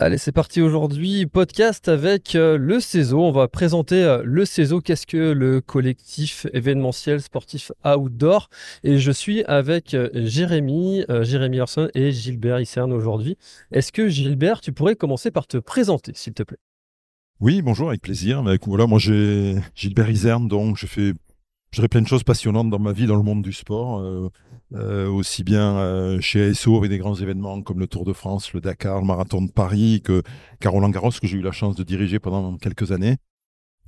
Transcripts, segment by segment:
Allez, c'est parti aujourd'hui. Podcast avec euh, le CESO. On va présenter euh, le CESO. Qu'est-ce que le collectif événementiel sportif outdoor Et je suis avec euh, Jérémy, Jérémy Orson et Gilbert Issern aujourd'hui. Est-ce que Gilbert, tu pourrais commencer par te présenter, s'il te plaît? Oui, bonjour, avec plaisir. Voilà, moi j'ai Gilbert Isern, donc je fais je dirais plein de choses passionnantes dans ma vie dans le monde du sport, euh, euh, aussi bien euh, chez ASO avec des grands événements comme le Tour de France, le Dakar, le Marathon de Paris, que Caroline Garros que j'ai eu la chance de diriger pendant quelques années.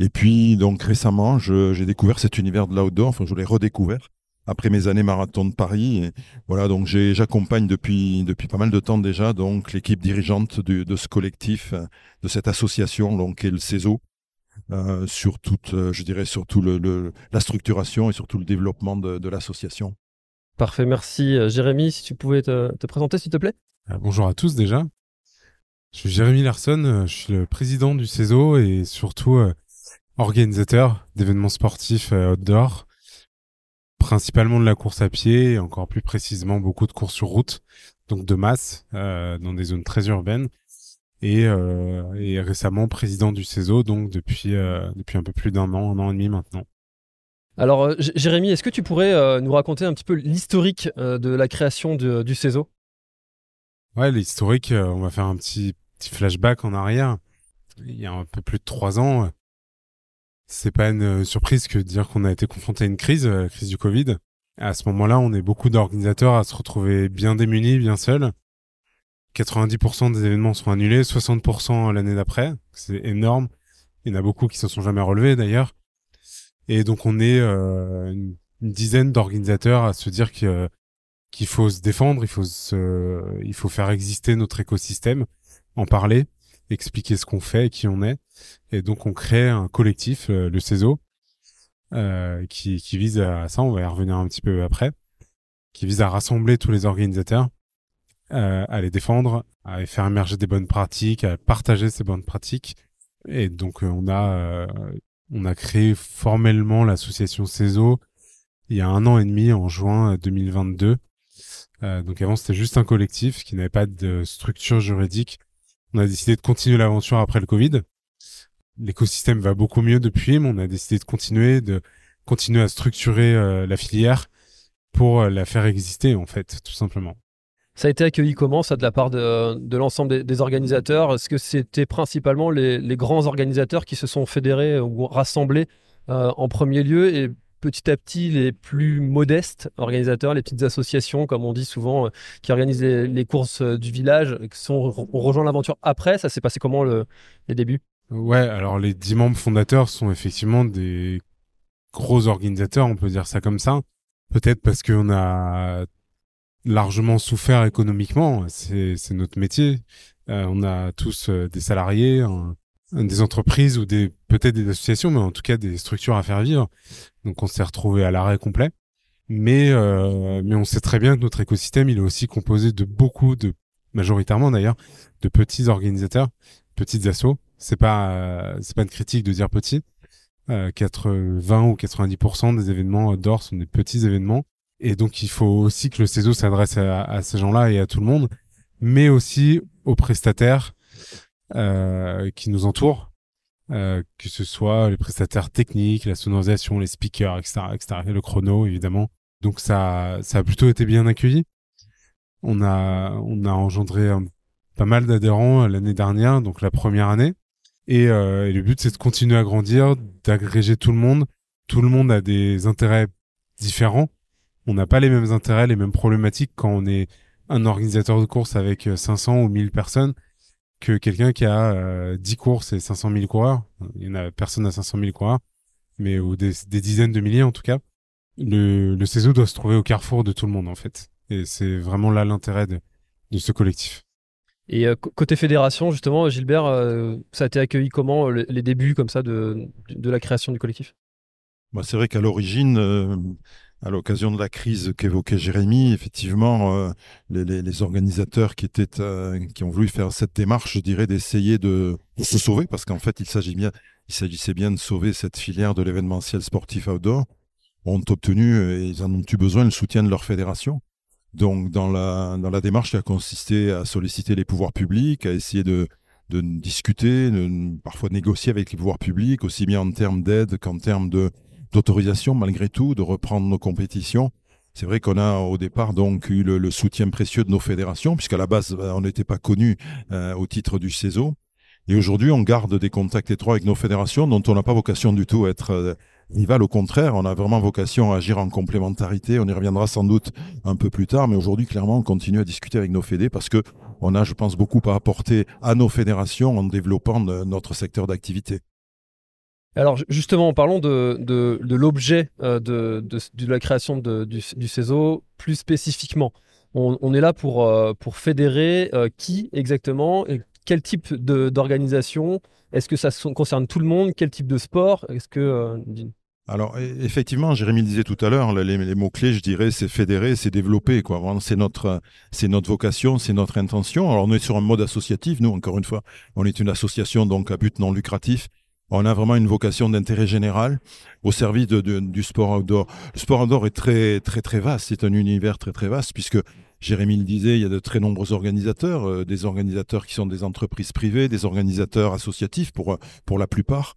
Et puis donc récemment, j'ai découvert cet univers de l'outdoor, enfin je l'ai redécouvert après mes années Marathon de Paris. Voilà, donc j'accompagne depuis depuis pas mal de temps déjà l'équipe dirigeante de ce collectif, de cette association qui est le CESO euh, sur toute, euh, je dirais, surtout le, la structuration et surtout le développement de, l'association. Parfait, merci. Euh, Jérémy, si tu pouvais te, présenter, s'il te plaît. bonjour à tous déjà. Je suis Jérémy Larson, je suis le président du CESO et surtout organisateur d'événements sportifs outdoor, principalement de la course à pied et encore plus précisément beaucoup de courses sur route, donc de masse dans des zones très urbaines et, euh, et récemment président du CESO, donc depuis, euh, depuis un peu plus d'un an, un an et demi maintenant. Alors, euh, Jérémy, est-ce que tu pourrais nous raconter un petit peu l'historique de la création du CESO Ouais, l'historique, on va faire un petit, petit flashback en arrière. Il y a un peu plus de trois ans, c'est pas une surprise que de dire qu'on a été confronté à une crise, la crise du Covid. À ce moment-là, on est beaucoup d'organisateurs à se retrouver bien démunis, bien seuls. 90% des événements sont annulés, 60% l'année d'après. C'est énorme. Il y en a beaucoup qui se sont jamais relevés d'ailleurs. Et donc on est euh, une, dizaine d'organisateurs à se dire qu'il faut se défendre, il faut se, il faut faire exister notre écosystème, en parler, expliquer ce qu'on fait et qui on est. Et donc on crée un collectif, euh, le CESO, euh, qui, qui vise à ça. On va y revenir un petit peu après, qui vise à rassembler tous les organisateurs euh, à les défendre, à faire émerger des bonnes pratiques, à partager ces bonnes pratiques. Et donc euh, on a euh, on a créé formellement l'association CESO il y a un an et demi en juin 2022. donc avant c'était juste un collectif qui n'avait pas de structure juridique. On a décidé de continuer l'aventure après le Covid. L'écosystème va beaucoup mieux depuis, mais on a décidé de continuer, de continuer à structurer la filière pour la faire exister en fait, tout simplement. Ça a été accueilli comment, ça, de la part de, l'ensemble des, organisateurs? Est-ce que c'était principalement les, grands organisateurs qui se sont fédérés ou rassemblés euh, en premier lieu? Et petit à petit les plus modestes organisateurs, les petites associations, comme on dit souvent, euh, qui organisent les, courses euh, du village, qui sont, ont rejoint l'aventure après Ça s'est passé comment le, les débuts? Ouais, alors les dix membres fondateurs sont effectivement des gros organisateurs, on peut dire ça comme ça. Peut-être parce qu'on a largement souffert économiquement. C'est notre métier. Euh, on a tous euh, des salariés, des entreprises ou des peut-être des associations, mais en tout cas des structures à faire vivre. Donc on s'est retrouvé à l'arrêt complet. Mais euh, mais on sait très bien que notre écosystème il est aussi composé de beaucoup de majoritairement d'ailleurs de petits organisateurs, petites assos. C'est pas c'est pas une critique de dire petit. 80 ou 90% des événements d'or sont des petits événements et donc, il faut aussi que le CESO s'adresse à, ces gens-là et à tout le monde, mais aussi aux prestataires euh, qui nous entourent, euh, que ce soit les prestataires techniques, la sonorisation, les speakers, etc., etc., et le chrono, évidemment. Donc, ça, a plutôt été bien accueilli. On a, on a engendré pas mal d'adhérents l'année dernière, donc la première année. Euh, et le but, c'est de continuer à grandir, d'agréger tout le monde. Tout le monde a des intérêts différents on n'a pas les mêmes intérêts, les mêmes problématiques quand on est un organisateur de course avec 500 euh, ou 1000 personnes que quelqu'un qui a 10 euh, courses et 500 000 coureurs. Il y en a personne à 500 000 coureurs, mais ou des, dizaines de milliers en tout cas. Le, le CESO doit se trouver au carrefour de tout le monde en fait. Et c'est vraiment là l'intérêt de, ce collectif. Et euh, côté fédération, justement, Gilbert, ça a été accueilli comment les débuts comme ça de, de la création du collectif? Bah, C'est vrai qu'à l'origine, à l'occasion de la crise qu'évoquait Jérémy, effectivement, euh, les, organisateurs qui étaient, euh, qui ont voulu faire cette démarche, je dirais, d'essayer de, se sauver, parce qu'en fait, il s'agit bien, il s'agissait bien de sauver cette filière de l'événementiel sportif outdoor, ont obtenu, et ils en ont eu besoin, le soutien de leur fédération. Donc, dans la, dans la démarche qui a consisté à solliciter les pouvoirs publics, à essayer de, de discuter, parfois de négocier avec les pouvoirs publics, aussi bien en termes d'aide qu'en termes de, d'autorisation, malgré tout, de reprendre nos compétitions. C'est vrai qu'on a au départ donc eu le, soutien précieux de nos fédérations, puisqu'à la base, on n'était pas connu euh, au titre du CESO. Et aujourd'hui, on garde des contacts étroits avec nos fédérations dont on n'a pas vocation du tout à être euh, rival. Au contraire, on a vraiment vocation à agir en complémentarité. On y reviendra sans doute un peu plus tard, mais aujourd'hui, clairement, on continue à discuter avec nos fédés parce que on a, je pense, beaucoup à apporter à nos fédérations en développant notre secteur d'activité. Alors justement, parlons de, de, l'objet euh, de, la création du, CESO plus spécifiquement. On, est là pour, euh, fédérer euh, qui exactement quel type d'organisation? Est-ce que ça concerne tout le monde? Quel type de sport? Est-ce que alors effectivement, Jérémy le disait tout à l'heure, les, mots clés, je dirais, c'est fédérer, c'est développer, quoi. C'est notre, c'est notre vocation, c'est notre intention. Alors on est sur un mode associatif. Nous, encore une fois, on est une association donc à but non lucratif. On a vraiment une vocation d'intérêt général au service du sport outdoor. Le sport outdoor est très très très vaste. C'est un univers très très vaste puisque Jérémy le disait, il y a de très nombreux organisateurs, euh, des organisateurs qui sont des entreprises privées, des organisateurs associatifs pour, euh, pour la plupart.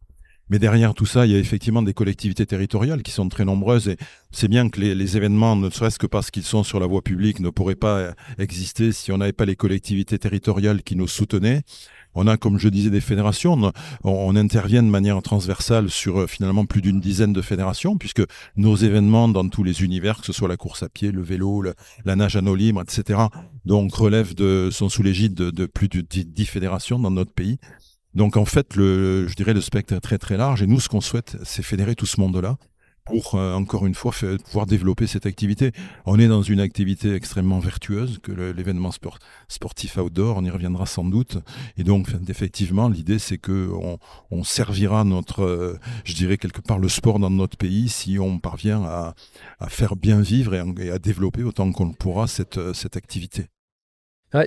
Mais derrière tout ça, il y a effectivement des collectivités territoriales qui sont très nombreuses et c'est bien que les, les événements, ne serait-ce que parce qu'ils sont sur la voie publique, ne pourraient pas euh, exister si on n'avait pas les collectivités territoriales qui nous soutenaient. On a, comme je disais, des fédérations. On, intervient de manière transversale sur euh, finalement plus d'une dizaine de fédérations, puisque nos événements dans tous les univers, que ce soit la course à pied, le vélo, la nage à eau libre, etc., donc relèvent de, sont sous l'égide de, plus de dix fédérations dans notre pays. Donc en fait, le, je dirais le spectre est très très large et nous ce qu'on souhaite, c'est fédérer tout ce monde-là pour, euh, encore une fois, pouvoir développer cette activité. On est dans une activité extrêmement vertueuse, que l'événement sport, sportif outdoor, on y reviendra sans doute. Et donc, effectivement, l'idée, c'est que on, servira notre, euh, je dirais quelque part, le sport dans notre pays si on parvient à, faire bien vivre et, à développer autant qu'on le pourra cette, cette activité.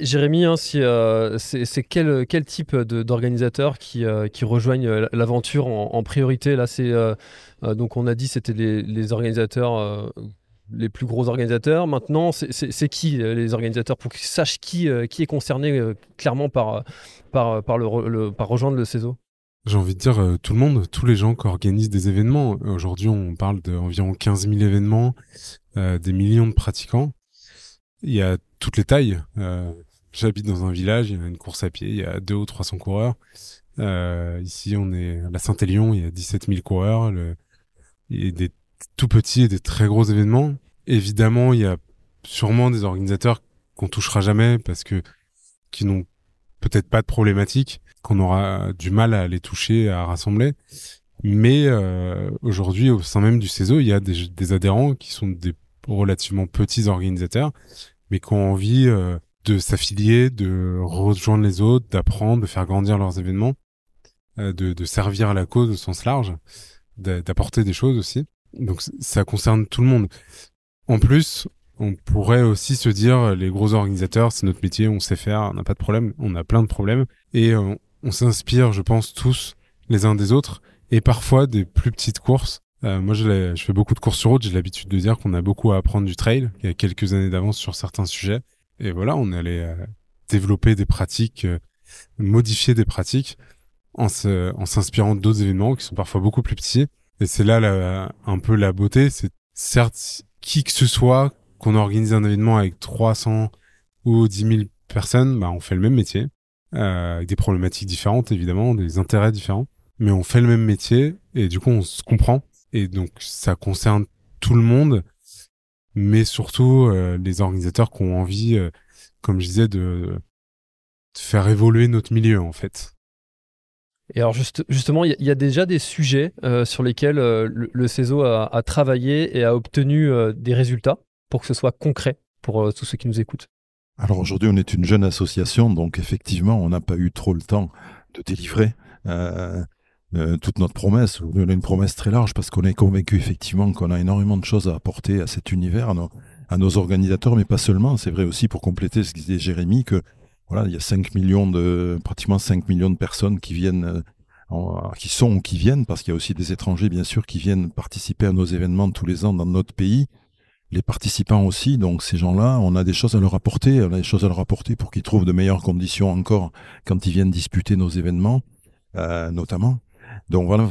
Jérémy, hein, euh, c'est quel, type d'organisateurs qui, euh, qui rejoignent euh, l'aventure en, priorité? Là, c'est donc on a dit c'était les, organisateurs, les plus gros organisateurs. Maintenant, c'est qui les organisateurs? Pour qu'ils sachent qui, qui est concerné clairement par, par rejoindre le CESO j'ai envie de dire tout le monde, tous les gens qui organisent des événements. Aujourd'hui, on parle d'environ 15 000 événements, des millions de pratiquants. Il y a toutes les tailles. Euh, J'habite dans un village, il y a une course à pied, il y a deux ou 300 coureurs. Euh, ici, on est à la Saint-Élion, il y a 17 000 coureurs. Il y a des tout petits et des très gros événements. Évidemment, il y a sûrement des organisateurs qu'on touchera jamais parce que qui n'ont peut-être pas de problématique, qu'on aura du mal à les toucher, à rassembler. Mais euh, aujourd'hui, au sein même du CESO, il y a des adhérents qui sont des relativement petits organisateurs mais qui ont envie euh, de s'affilier, de rejoindre les autres, d'apprendre, de faire grandir leurs événements, euh, de, servir à la cause au sens large, d'apporter des choses aussi. Donc ça concerne tout le monde. En plus, on pourrait aussi se dire, les gros organisateurs, c'est notre métier, on sait faire, on n'a pas de problème, on a plein de problèmes, et euh, on s'inspire, je pense, tous les uns des autres, et parfois des plus petites courses euh, moi, je, fais beaucoup de courses sur route. J'ai l'habitude de dire qu'on a beaucoup à apprendre du trail. Il y a quelques années d'avance sur certains sujets. Et voilà, on allait euh, développer des pratiques, euh, modifier des pratiques en s'inspirant d'autres événements qui sont parfois beaucoup plus petits. Et c'est là un peu la beauté. C'est certes qui que ce soit qu'on organise un événement avec 300 ou 10 000 personnes, bah, on fait le même métier. avec des problématiques différentes, évidemment, des intérêts différents. Mais on fait le même métier et du coup, on se comprend et donc ça concerne tout le monde, mais surtout euh, les organisateurs qui ont envie, euh, comme je disais, de, faire évoluer notre milieu en fait. Et alors justement, il y, a déjà des sujets euh, sur lesquels le, CESO a, travaillé et a obtenu des résultats pour que ce soit concret pour tous ceux qui nous écoutent. Alors aujourd'hui, on est une jeune association, donc effectivement, on n'a pas eu trop le temps de délivrer. Euh, toute notre promesse. On a une promesse très large parce qu'on est convaincu effectivement qu'on a énormément de choses à apporter à cet univers, à nos, organisateurs, mais pas seulement. C'est vrai aussi pour compléter ce que disait Jérémy que voilà, il y a 5 millions de, pratiquement 5 millions de personnes qui viennent, euh, qui sont ou qui viennent, parce qu'il y a aussi des étrangers bien sûr qui viennent participer à nos événements tous les ans dans notre pays. les participants aussi. Donc ces gens-là, on a des choses à leur apporter, on a des choses à leur apporter pour qu'ils trouvent de meilleures conditions encore quand ils viennent disputer nos événements, euh, notamment. Donc voilà,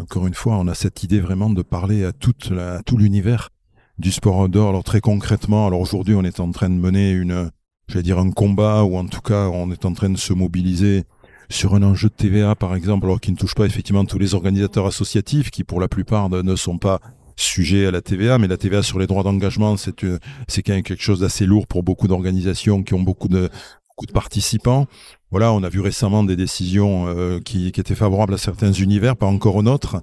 encore une fois, on a cette idée vraiment de parler à, tout l'univers du sport outdoor. Alors très concrètement, alors aujourd'hui, on est en train de mener une, un combat, ou en tout cas, on est en train de se mobiliser sur un enjeu de TVA, par exemple, alors qui ne touche pas effectivement tous les organisateurs associatifs, qui pour la plupart ne sont pas sujets à la TVA, mais la TVA sur les droits d'engagement, c'est euh, c'est quand même quelque chose d'assez lourd pour beaucoup d'organisations qui ont beaucoup de participants. Voilà, on a vu récemment des décisions euh, qui, étaient favorables à certains univers, pas encore aux nôtres.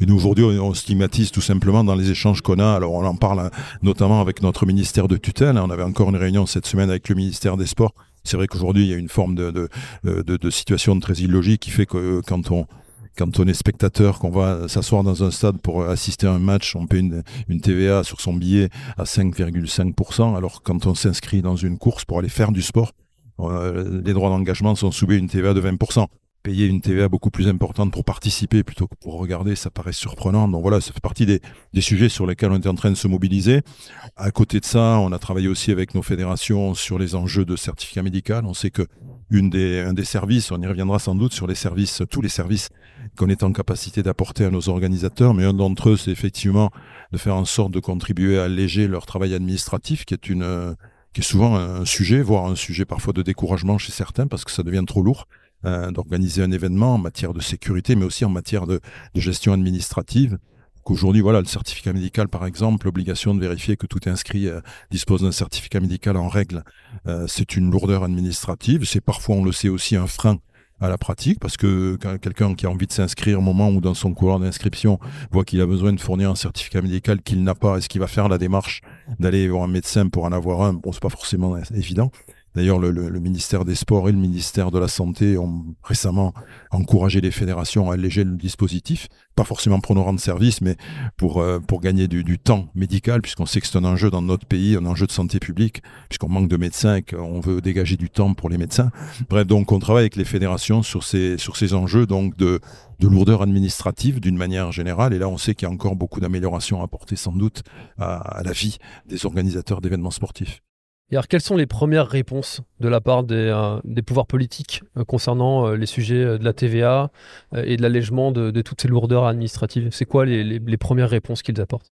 Et nous, aujourd'hui, on, stigmatise tout simplement dans les échanges qu'on a. Alors, on en parle hein, notamment avec notre ministère de tutelle. On avait encore une réunion cette semaine avec le ministère des Sports. C'est vrai qu'aujourd'hui, il y a une forme de, de situation très illogique qui fait que euh, quand on, est spectateur, qu'on va s'asseoir dans un stade pour assister à un match, on paie une, une TVA sur son billet à 5,5%, alors quand on s'inscrit dans une course pour aller faire du sport, euh, les droits d'engagement sont soumis à une TVA de 20%. Payer une TVA beaucoup plus importante pour participer plutôt que pour regarder, ça paraît surprenant. Donc voilà, ça fait partie des, sujets sur lesquels on est en train de se mobiliser. À côté de ça, on a travaillé aussi avec nos fédérations sur les enjeux de certificat médical. On sait que des, un des services, on y reviendra sans doute sur les services, tous les services qu'on est en capacité d'apporter à nos organisateurs, mais un d'entre eux, c'est effectivement de faire en sorte de contribuer à alléger leur travail administratif, qui est une qui est souvent un sujet, voire un sujet parfois de découragement chez certains parce que ça devient trop lourd euh, d'organiser un événement en matière de sécurité, mais aussi en matière de, gestion administrative. Aujourd'hui, voilà, le certificat médical, par exemple, l'obligation de vérifier que tout inscrit euh, dispose d'un certificat médical en règle, euh, c'est une lourdeur administrative. C'est parfois, on le sait aussi, un frein à la pratique, parce que quelqu'un qui a envie de s'inscrire au moment où dans son courant d'inscription voit qu'il a besoin de fournir un certificat médical qu'il n'a pas, est-ce qu'il va faire la démarche d'aller voir un médecin pour en avoir un? Bon, c'est pas forcément évident. D'ailleurs, le, ministère des Sports et le ministère de la Santé ont récemment encouragé les fédérations à alléger le dispositif, pas forcément pour nous rendre service, mais pour, euh, pour gagner du, temps médical, puisqu'on sait que c'est un enjeu dans notre pays, un enjeu de santé publique, puisqu'on manque de médecins et qu'on veut dégager du temps pour les médecins. Bref, donc on travaille avec les fédérations sur ces, sur ces enjeux donc de, de lourdeur administrative d'une manière générale. Et là, on sait qu'il y a encore beaucoup d'améliorations à apporter sans doute à la vie des organisateurs d'événements sportifs. Alors, quelles sont les premières réponses de la part des, euh, pouvoirs politiques euh, concernant euh, les sujets de la TVA et de l'allègement de, toutes ces lourdeurs administratives? C'est quoi les, premières réponses qu'ils apportent?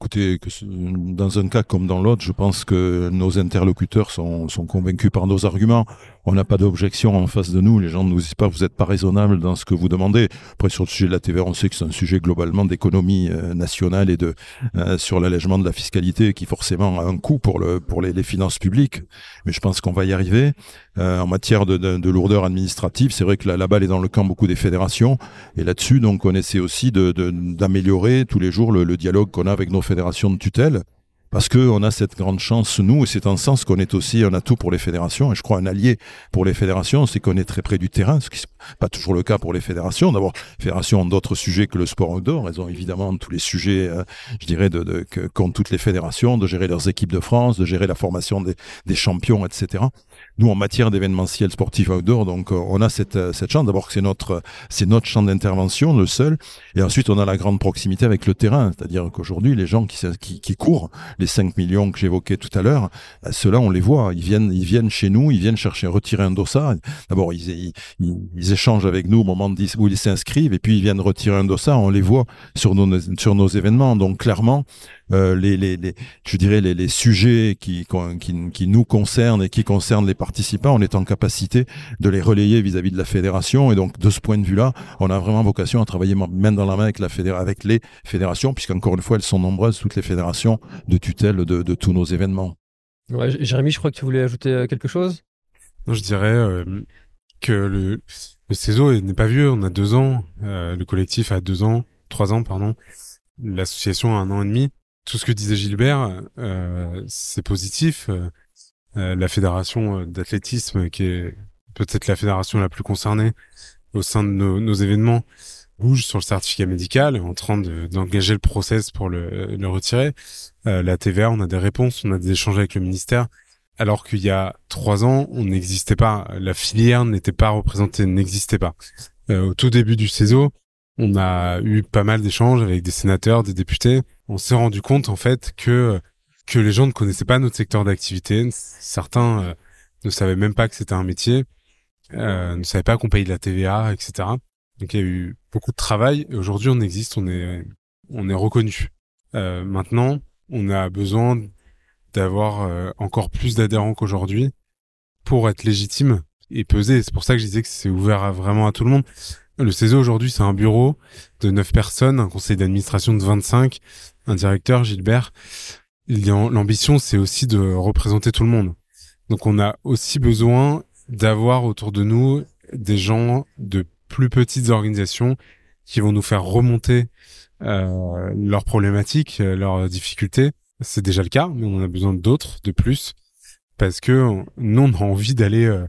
Écoutez, dans un cas comme dans l'autre, je pense que nos interlocuteurs sont convaincus par nos arguments. On n'a pas d'objection en face de nous. Les gens ne nous disent pas vous n'êtes pas raisonnable dans ce que vous demandez. Après, sur le sujet de la TVA, on sait que c'est un sujet globalement d'économie euh, nationale et de euh, sur l'allègement de la fiscalité qui forcément a un coût pour le pour les, finances publiques. Mais je pense qu'on va y arriver. Euh, en matière de, de, de lourdeur administrative, c'est vrai que la, la, balle est dans le camp beaucoup des fédérations. Et là-dessus, donc, on essaie aussi d'améliorer tous les jours le, le dialogue qu'on a avec nos fédérations de tutelle parce qu'on a cette grande chance, nous, et c'est en sens qu'on est aussi un atout pour les fédérations, et je crois un allié pour les fédérations, c'est qu'on est très près du terrain, ce qui n'est pas toujours le cas pour les fédérations. D'abord, les fédérations ont d'autres sujets que le sport outdoor, elles ont évidemment tous les sujets, euh, je dirais, de, de, qu'ont toutes les fédérations, de gérer leurs équipes de France, de gérer la formation des, des champions, etc. Nous, en matière d'événementiel sportif outdoor, donc euh, on a cette, euh, cette chance. D'abord que c'est notre, c'est notre champ d'intervention, le seul, et ensuite on a la grande proximité avec le terrain, c'est-à-dire qu'aujourd'hui, les gens qui, qui, qui courent, les 5 millions que j'évoquais tout à l'heure, euh, ceux-là, on les voit, ils viennent, ils viennent chez nous, ils viennent chercher, retirer un dossard. D'abord, ils, ils, ils, échangent avec nous au moment où ils s'inscrivent, et puis ils viennent retirer un dossard, on les voit sur nos, sur nos événements. Donc clairement, euh, les, les, les, je dirais les, les sujets qui, qui, qui, nous concernent et qui concernent les participants, on est en capacité de les relayer vis-à-vis de la fédération. Et donc, de ce point de vue-là, on a vraiment vocation à travailler main dans la main avec, la fédération, avec les fédérations, puisqu'encore une fois, elles sont nombreuses, toutes les fédérations de tutelle de, de tous nos événements. Ouais, Jérémy, je crois que tu voulais ajouter euh, quelque chose? Non, je dirais euh, que le, le CESO n'est pas vieux, on a deux ans, euh, le collectif a deux ans, trois ans, pardon, l'association a un an et demi tout ce que disait Gilbert, euh, c'est positif. Euh, la fédération d'athlétisme, qui est peut-être la fédération la plus concernée au sein de nos, nos événements, bouge sur le certificat médical, en train d'engager le process pour le, le retirer. Euh, la TVA, on a des réponses, on a des échanges avec le ministère. Alors qu'il y a trois ans, on n'existait pas, la filière n'était pas représentée, n'existait pas. Euh, au tout début du CESO, on a eu pas mal d'échanges avec des sénateurs, des députés. On s'est rendu compte en fait que que les gens ne connaissaient pas notre secteur d'activité. Certains euh, ne savaient même pas que c'était un métier, euh, ne savaient pas qu'on payait de la TVA, etc. Donc il y a eu beaucoup de travail. Et aujourd'hui, on existe, on est, on est reconnu. Euh, maintenant, on a besoin d'avoir euh, encore plus d'adhérents qu'aujourd'hui pour être légitime et peser. C'est pour ça que je disais que c'est ouvert vraiment à tout le monde. Le CESE aujourd'hui, c'est un bureau de 9 personnes, un conseil d'administration de 25, un directeur, Gilbert. L'ambition, c'est aussi de représenter tout le monde. Donc on a aussi besoin d'avoir autour de nous des gens de plus petites organisations qui vont nous faire remonter euh, leurs problématiques, leurs difficultés. C'est déjà le cas, mais on en a besoin d'autres, de plus, parce que nous, on a envie d'aller euh,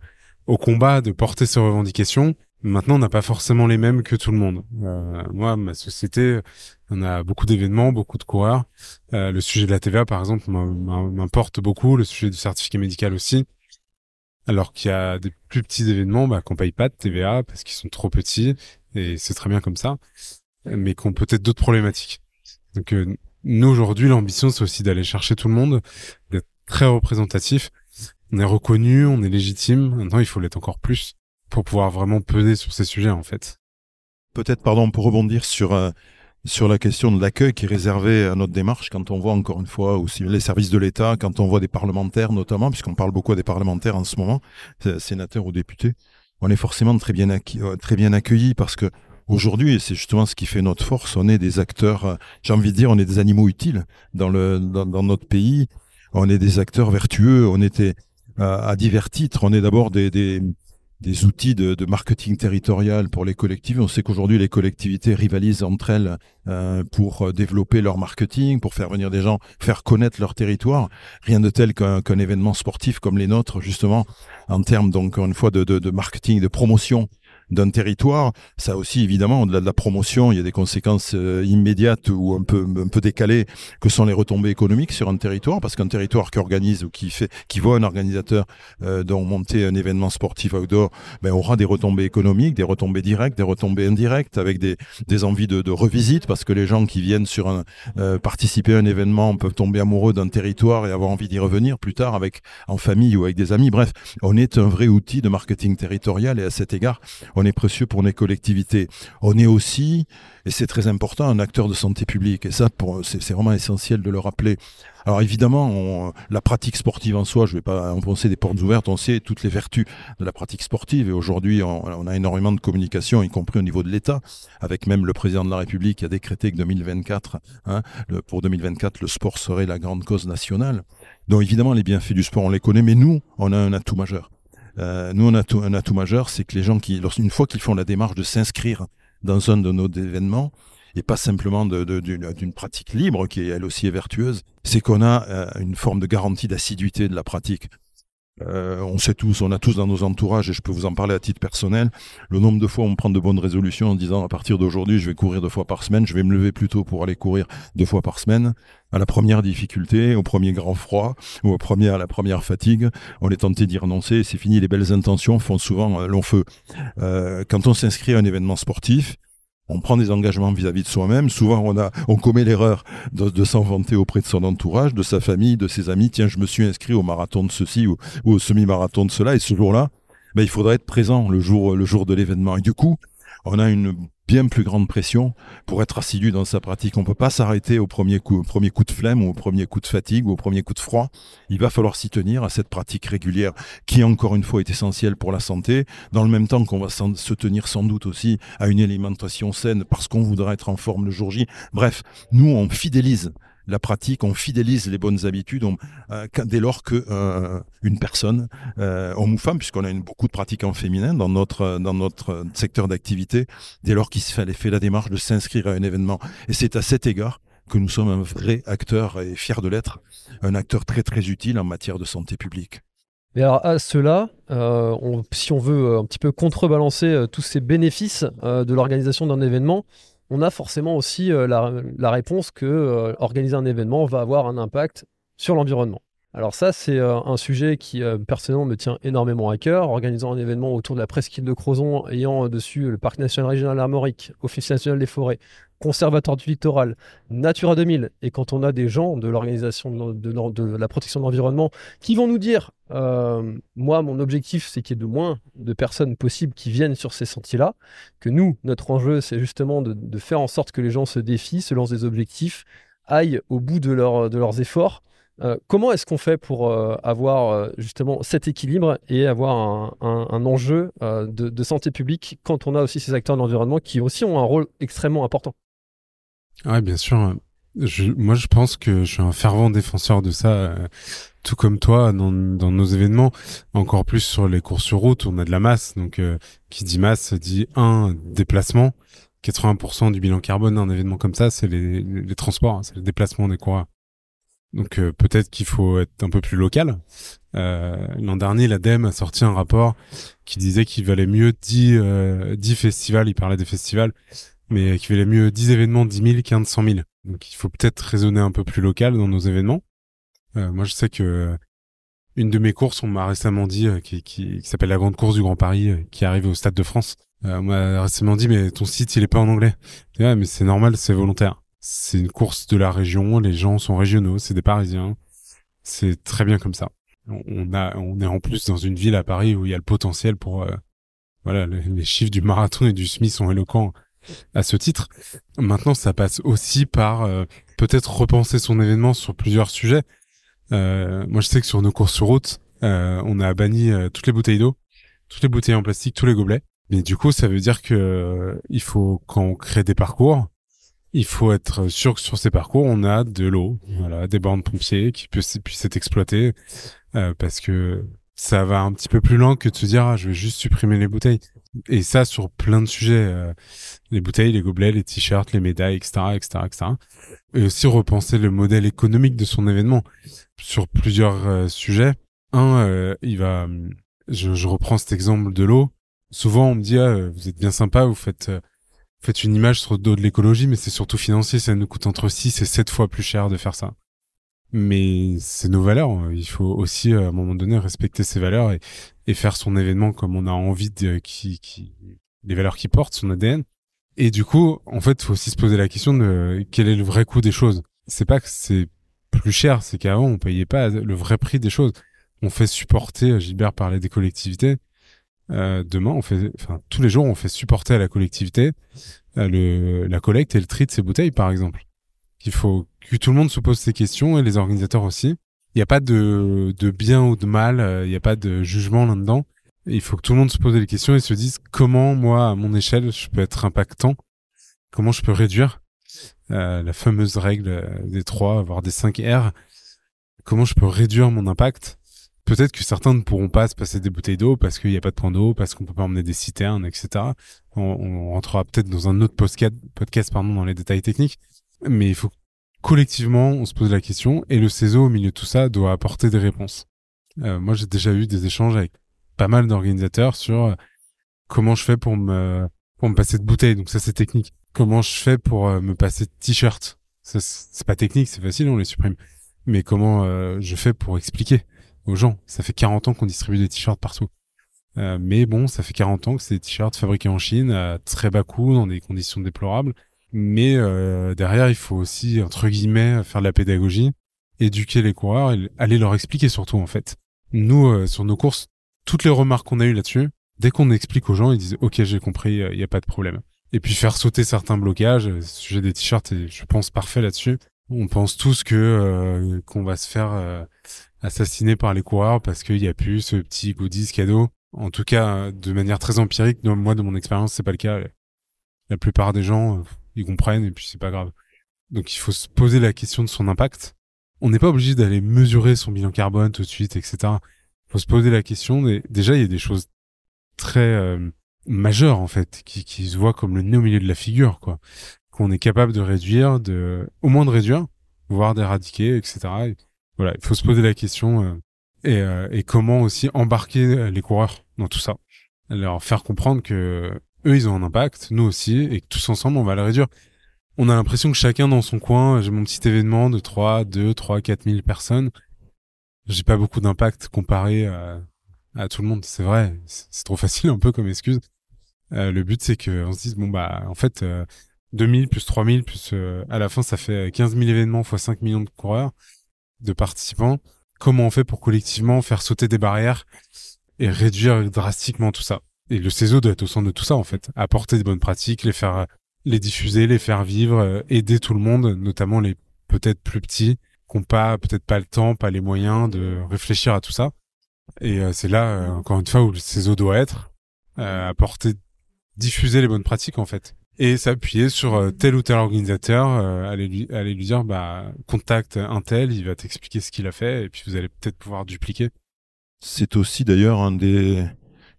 au combat, de porter ces revendications. Maintenant, on n'a pas forcément les mêmes que tout le monde. Euh, moi, ma société, on a beaucoup d'événements, beaucoup de coureurs. Euh, le sujet de la TVA, par exemple, m'importe beaucoup. Le sujet du certificat médical aussi. Alors qu'il y a des plus petits événements bah, qu'on paye pas de TVA parce qu'ils sont trop petits et c'est très bien comme ça, mais qu'on peut-être d'autres problématiques. Donc euh, nous aujourd'hui, l'ambition c'est aussi d'aller chercher tout le monde, d'être très représentatif. On est reconnu, on est légitime. Maintenant, il faut l'être encore plus pour pouvoir vraiment peser sur ces sujets en fait. Peut-être, pardon, pour rebondir sur euh, sur la question de l'accueil qui est réservé à notre démarche quand on voit encore une fois aussi les services de l'État, quand on voit des parlementaires notamment, puisqu'on parle beaucoup à des parlementaires en ce moment, sénateurs ou députés, on est forcément très bien, euh, très bien accueillis parce que aujourd'hui, et c'est justement ce qui fait notre force, on est des acteurs, euh, j'ai envie de dire, on est des animaux utiles dans, le, dans, notre pays, on est des acteurs vertueux, on était à, divers titres, on est d'abord des des outils de, marketing territorial pour les collectivités. On sait qu'aujourd'hui, les collectivités rivalisent entre elles euh, pour euh, développer leur marketing, pour faire venir des gens, faire connaître leur territoire. Rien de tel qu'un événement sportif comme les nôtres, justement, en termes, donc, une fois, de, de, de marketing, de promotion d'un territoire. Ça aussi, évidemment, au-delà de la promotion, il y a des conséquences euh, immédiates ou un peu, un peu décalées que sont les retombées économiques sur un territoire, parce qu'un territoire qui organise ou qui fait, qui voit un organisateur euh, monter un événement sportif outdoor, ben, aura des retombées économiques, des retombées directes, des retombées indirectes, avec des, des envies de, de revisite, parce que les gens qui viennent sur un, euh, participer à un événement peuvent tomber amoureux d'un territoire et avoir envie d'y revenir plus tard avec en famille ou avec des amis. Bref, on est un vrai outil de marketing territorial et à cet égard, on est précieux pour les collectivités. On est aussi, et c'est très important, un acteur de santé publique. Et ça, c'est vraiment essentiel de le rappeler. Alors évidemment, la pratique sportive en soi, je ne vais pas enfoncer des portes ouvertes, on sait toutes les vertus de la pratique sportive. Et aujourd'hui, on, a énormément de communication, y compris au niveau de l'État, avec même le président de la République qui a décrété que 2024, hein, pour 2024, le sport serait la grande cause nationale. Donc évidemment, les bienfaits du sport, on les connaît, mais nous, on a un atout majeur. Euh, nous, on a un atout majeur, c'est que les gens qui, une fois qu'ils font la démarche de s'inscrire dans un de nos événements, et pas simplement d'une pratique libre qui elle aussi est vertueuse, c'est qu'on a euh, une forme de garantie d'assiduité de la pratique. Euh, on sait tous, on a tous dans nos entourages, et je peux vous en parler à titre personnel, le nombre de fois où on prend de bonnes résolutions en disant à partir d'aujourd'hui, je vais courir deux fois par semaine, je vais me lever plus tôt pour aller courir deux fois par semaine. À la première difficulté, au premier grand froid, ou au premier, à la première fatigue, on est tenté d'y renoncer, c'est fini, les belles intentions font souvent euh, long feu. Euh, quand on s'inscrit à un événement sportif, on prend des engagements vis-à-vis de soi-même. Souvent, on a, on commet l'erreur de, s'en vanter auprès de son entourage, de sa famille, de ses amis. Tiens, je me suis inscrit au marathon de ceci ou, au semi-marathon de cela. Et ce jour-là, ben, il faudra être présent le jour, le jour de l'événement. Et du coup, on a une bien plus grande pression pour être assidu dans sa pratique. On peut pas s'arrêter au premier coup, au premier coup de flemme ou au premier coup de fatigue ou au premier coup de froid. Il va falloir s'y tenir à cette pratique régulière qui, encore une fois, est essentielle pour la santé. Dans le même temps qu'on va se tenir sans doute aussi à une alimentation saine parce qu'on voudra être en forme le jour J. Bref, nous, on fidélise la pratique, on fidélise les bonnes habitudes euh, dès lors que euh, une personne, euh, homme ou femme, puisqu'on a beaucoup de pratiques en féminin dans notre, secteur d'activité, dès lors qu'il fait, fait la démarche de s'inscrire à un événement. Et c'est à cet égard que nous sommes un vrai acteur et fiers de l'être, un acteur très très utile en matière de santé publique. Et alors à cela, si on veut un petit peu contrebalancer tous ces bénéfices de l'organisation d'un événement, on a forcément aussi euh, la, réponse que euh, organiser un événement va avoir un impact sur l'environnement. Alors ça, c'est euh, un sujet qui euh, personnellement me tient énormément à cœur. Organisant un événement autour de la presqu'île de Crozon, ayant euh, dessus le parc national régional armorique, Office national des forêts, conservatoire du littoral, Natura 2000, et quand on a des gens de l'organisation de, la protection de l'environnement qui vont nous dire, moi, mon objectif, c'est qu'il y ait de moins de personnes possibles qui viennent sur ces sentiers-là, que nous, notre enjeu, c'est justement de, faire en sorte que les gens se défient, se lancent des objectifs, aillent au bout de leurs efforts euh, comment est-ce qu'on fait pour euh, avoir euh, justement cet équilibre et avoir un, enjeu de, santé publique quand on a aussi ces acteurs de l'environnement qui aussi ont un rôle extrêmement important? Oui, bien sûr. moi, je pense que je suis un fervent défenseur de ça, tout comme toi, dans, nos événements. Encore plus sur les courses sur route, on a de la masse. Donc, qui dit masse dit un déplacement. 80% du bilan carbone d'un événement comme ça, c'est les, transports, hein, c'est le déplacement des coureurs. Donc euh, peut-être qu'il faut être un peu plus local. Euh, L'an dernier, l'ADEME a sorti un rapport qui disait qu'il valait mieux 10, euh, 10 festivals, il parlait des festivals, mais qu'il valait mieux 10 événements 10 000 qu'un de 100 000. Donc il faut peut-être raisonner un peu plus local dans nos événements. Euh, moi je sais que une de mes courses, on m'a récemment dit, euh, qui, s'appelle la Grande Course du Grand Paris, qui arrive au Stade de France, on m'a récemment dit, mais ton site, il est pas en anglais. Ouais, mais c'est normal, c'est volontaire c'est une course de la région, les gens sont régionaux, c'est des Parisiens. C'est très bien comme ça. On a, on est en plus dans une ville à Paris où il y a le potentiel pour, euh, voilà, les, chiffres du marathon et du SMI sont éloquents à ce titre. Maintenant, ça passe aussi par euh, peut-être repenser son événement sur plusieurs sujets. Euh, moi, je sais que sur nos courses sur route, on a banni toutes les bouteilles d'eau, toutes les bouteilles en plastique, tous les gobelets. Mais du coup, ça veut dire que il faut quand on crée des parcours, il faut être sûr que sur ces parcours, on a de l'eau, voilà, des bandes pompiers qui puissent, être exploitées, euh, parce que ça va un petit peu plus loin que de se dire ah, je vais juste supprimer les bouteilles. Et ça sur plein de sujets, euh, les bouteilles, les gobelets, les t-shirts, les médailles, etc., etc., etc. Et aussi repenser le modèle économique de son événement sur plusieurs euh, sujets. Un, il va, je, je, reprends cet exemple de l'eau. Souvent on me dit ah, vous êtes bien sympa, vous faites faites une image sur le dos de l'écologie, mais c'est surtout financier. Ça nous coûte entre 6 et 7 fois plus cher de faire ça. Mais c'est nos valeurs. Il faut aussi, à un moment donné, respecter ces valeurs et, faire son événement comme on a envie de, qui, qui, les valeurs qui portent, son ADN. Et du coup, en fait, faut aussi se poser la question de quel est le vrai coût des choses? C'est pas que c'est plus cher, c'est qu'avant, on payait pas le vrai prix des choses. On fait supporter, Gilbert parlait des collectivités, euh, demain, on fait, enfin, tous les jours, on fait supporter à la collectivité euh, le, la collecte et le tri de ces bouteilles, par exemple. Il faut que tout le monde se pose ces questions et les organisateurs aussi. Il n'y a pas de, de bien ou de mal, euh, il n'y a pas de jugement là-dedans. Il faut que tout le monde se pose les questions et se dise comment, moi, à mon échelle, je peux être impactant, comment je peux réduire euh, la fameuse règle des trois, voire des 5 R, comment je peux réduire mon impact? Peut-être que certains ne pourront pas se passer des bouteilles d'eau parce qu'il n'y a pas de point d'eau, parce qu'on peut pas emmener des citernes, etc. On, rentrera peut-être dans un autre podcast, podcast pardon, dans les détails techniques. Mais il faut collectivement, on se pose la question et le CESO au milieu de tout ça doit apporter des réponses. Euh, moi, j'ai déjà eu des échanges avec pas mal d'organisateurs sur euh, comment je fais pour me pour me passer de bouteilles. Donc ça, c'est technique. Comment je fais pour euh, me passer de t-shirt? C'est pas technique, c'est facile, on les supprime. Mais comment je fais pour expliquer? Aux gens. Ça fait 40 ans qu'on distribue des t-shirts partout. Euh, mais bon, ça fait 40 ans que c'est des t-shirts fabriqués en Chine à très bas coût, dans des conditions déplorables. Mais euh, derrière, il faut aussi, entre guillemets, faire de la pédagogie, éduquer les coureurs et aller leur expliquer surtout, en fait. Nous, euh, sur nos courses, toutes les remarques qu'on a eues là-dessus, dès qu'on explique aux gens, ils disent « Ok, j'ai compris, il n'y a pas de problème. » Et puis faire sauter certains blocages, le sujet des t-shirts est, je pense, parfait là-dessus. On pense tous que qu'on va se faire assassiné par les coureurs parce qu'il y a plus ce petit goodies cadeau. En tout cas, de manière très empirique, moi, de mon expérience, c'est pas le cas. La plupart des gens, euh, ils comprennent et puis c'est pas grave. Donc, il faut se poser la question de son impact. On n'est pas obligé d'aller mesurer son bilan carbone tout de suite, etc. Il faut se poser la question. Déjà, il y a des choses très euh, majeures en fait, qui, qui se voient comme le nez au milieu de la figure, quoi. Qu'on est capable de réduire, de, au moins de réduire, voire d'éradiquer, etc. Voilà, il faut se poser la question euh, et, euh, et, comment aussi embarquer euh, les coureurs dans tout ça. Leur faire comprendre que eux, ils ont un impact, nous aussi, et que tous ensemble, on va le réduire. On a l'impression que chacun dans son coin, j'ai mon petit événement de 3, 2, 3, 4 000 personnes. j'ai pas beaucoup d'impact comparé à, tout le monde. C'est vrai, c'est trop facile un peu comme excuse. Euh, le but, c'est qu'on se dise, bon, bah, en fait, 2000 plus 3000 plus, à la fin, ça fait 15 000 événements fois 5 millions de coureurs, de participants. Comment on fait pour collectivement faire sauter des barrières et réduire drastiquement tout ça? Et le CESO doit être au centre de tout ça, en fait. Apporter des bonnes pratiques, les faire, les diffuser, les faire vivre, aider tout le monde, notamment les peut-être plus petits, qui n'ont pas, peut-être pas le temps, pas les moyens de réfléchir à tout ça. Et euh, c'est là, euh, encore une fois, où le CESO doit être, euh, apporter, diffuser les bonnes pratiques, en fait. Et s'appuyer sur tel ou tel organisateur, aller, lui, aller lui dire, bah, contacte un tel, il va t'expliquer ce qu'il a fait, et puis vous allez peut-être pouvoir dupliquer. C'est aussi d'ailleurs un des,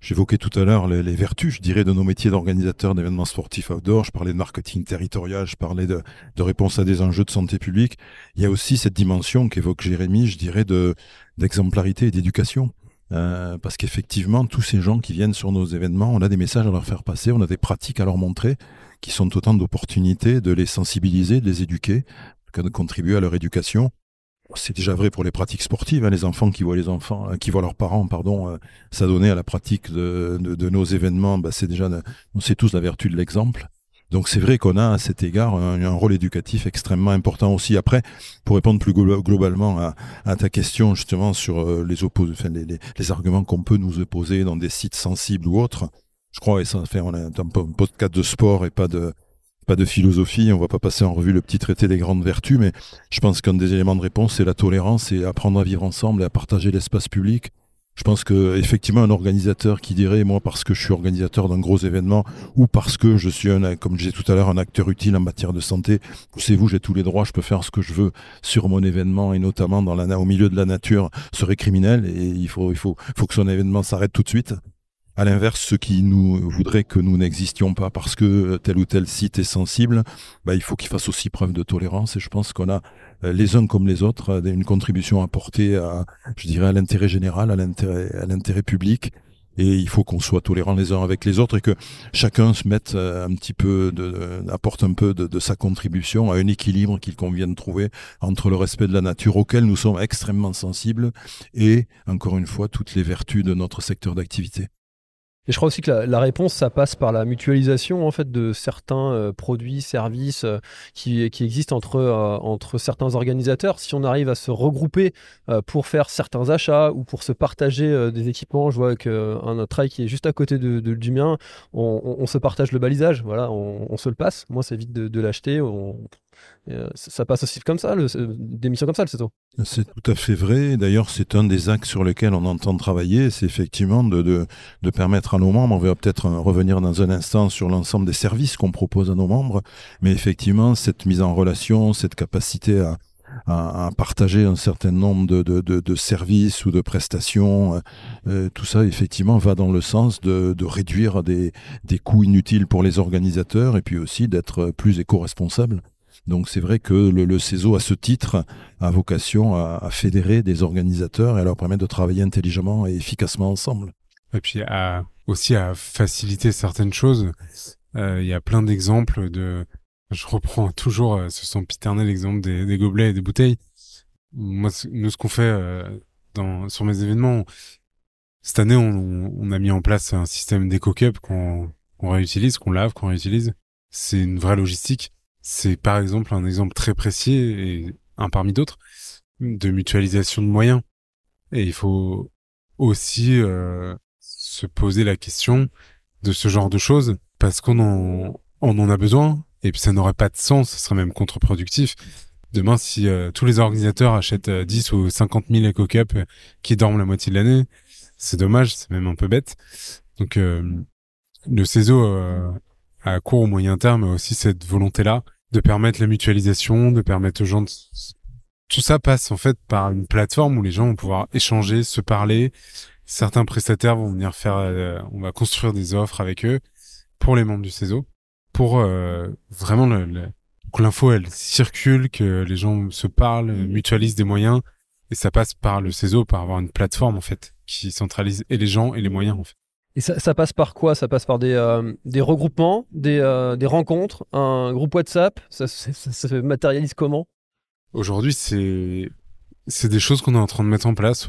J'évoquais tout à l'heure les, vertus, je dirais, de nos métiers d'organisateur d'événements sportifs outdoor. Je parlais de marketing territorial, je parlais de, de, réponse à des enjeux de santé publique. Il y a aussi cette dimension qu'évoque Jérémy, je dirais, de d'exemplarité et d'éducation. Euh, parce qu'effectivement, tous ces gens qui viennent sur nos événements, on a des messages à leur faire passer, on a des pratiques à leur montrer, qui sont autant d'opportunités de les sensibiliser, de les éduquer, de contribuer à leur éducation c'est déjà vrai pour les pratiques sportives, hein, les enfants qui voient les enfants, euh, qui voient leurs parents, pardon, euh, s'adonner à la pratique de, nos événements, bah, c'est déjà, on sait tous la vertu de l'exemple. Donc c'est vrai qu'on a à cet égard un, rôle éducatif extrêmement important aussi. Après, pour répondre plus globalement à, ta question justement sur euh, les, enfin, arguments qu'on peut nous opposer dans des sites sensibles ou autres, je crois, et ça fait on a un podcast de sport et pas de pas de philosophie, on va pas passer en revue le petit traité des grandes vertus, mais je pense qu'un des éléments de réponse, c'est la tolérance et apprendre à vivre ensemble et à partager l'espace public. Je pense que effectivement un organisateur qui dirait moi parce que je suis organisateur d'un gros événement ou parce que je suis un comme je disais tout à l'heure un acteur utile en matière de santé, c'est vous j'ai tous les droits, je peux faire ce que je veux sur mon événement et notamment dans la au milieu de la nature serait criminel et il faut il faut faut que son événement s'arrête tout de suite. À l'inverse, ceux qui nous voudraient que nous n'existions pas parce que tel ou tel site est sensible, bah, il faut qu'ils fassent aussi preuve de tolérance. Et je pense qu'on a les uns comme les autres euh, une contribution à apporter à, je dirais, à l'intérêt général, à l'intérêt, public. Et il faut qu'on soit tolérants les uns avec les autres et que chacun se mette euh, un petit peu, de, apporte un peu de, de sa contribution à un équilibre qu'il convient de trouver entre le respect de la nature auquel nous sommes extrêmement sensibles et, encore une fois, toutes les vertus de notre secteur d'activité. Et je crois aussi que la, réponse, ça passe par la mutualisation en fait de certains euh, produits, services euh, qui, existent entre, euh, entre certains organisateurs. Si on arrive à se regrouper pour faire certains achats ou pour se partager des équipements, je vois qu'un trail qui est juste à côté de, du mien, on, se partage le balisage, voilà, on, se le passe. Moi, c'est vite de, de l'acheter. Euh, ça passe aussi comme ça, le, des missions comme ça, le CETO. C'est tout à fait vrai. D'ailleurs, c'est un des axes sur lesquels on entend travailler. C'est effectivement de, permettre à nos membres, on va peut-être revenir dans un instant sur l'ensemble des services qu'on propose à nos membres, mais effectivement, cette mise en relation, cette capacité à, partager un certain nombre de, services ou de prestations. Euh, euh, tout ça, effectivement, va dans le sens de, réduire des, des coûts inutiles pour les organisateurs et puis aussi d'être plus éco-responsable. Donc c'est vrai que le, CESO, à ce titre, a vocation à, fédérer des organisateurs et à leur permettre de travailler intelligemment et efficacement ensemble. Et puis aussi à faciliter certaines choses. Euh, il y a plein d'exemples de... Je reprends toujours euh, ce sempiternel exemple des, des, gobelets et des bouteilles. Moi, nous, ce qu'on fait euh, sur mes événements, cette année, on, a mis en place un système d'éco-cup qu'on réutilise, qu'on lave, qu'on réutilise. C'est une vraie logistique. C'est par exemple un exemple très précis et un parmi d'autres de mutualisation de moyens. Et il faut aussi euh, se poser la question de ce genre de choses parce qu'on en, on en a besoin et puis ça n'aurait pas de sens, ce serait même contre-productif. Demain, si euh, tous les organisateurs achètent 10 euh, ou 50 000 éco-cups qui dorment la moitié de l'année, c'est dommage, c'est même un peu bête. Donc le CESO à court ou moyen terme aussi cette volonté-là de permettre la mutualisation, de permettre aux gens de... Tout ça passe en fait par une plateforme où les gens vont pouvoir échanger, se parler. Certains prestataires vont venir faire... Euh, on va construire des offres avec eux pour les membres du CESO, pour euh, vraiment le, que l'info elle circule, que les gens se parlent, mutualisent des moyens, et ça passe par le CESO, par avoir une plateforme en fait qui centralise et les gens et les moyens en fait. Et ça, passe par quoi? Ça passe par des, euh, regroupements, des, euh, des, rencontres, un groupe WhatsApp? Ça, se matérialise comment? Aujourd'hui, c'est des choses qu'on est en train de mettre en place,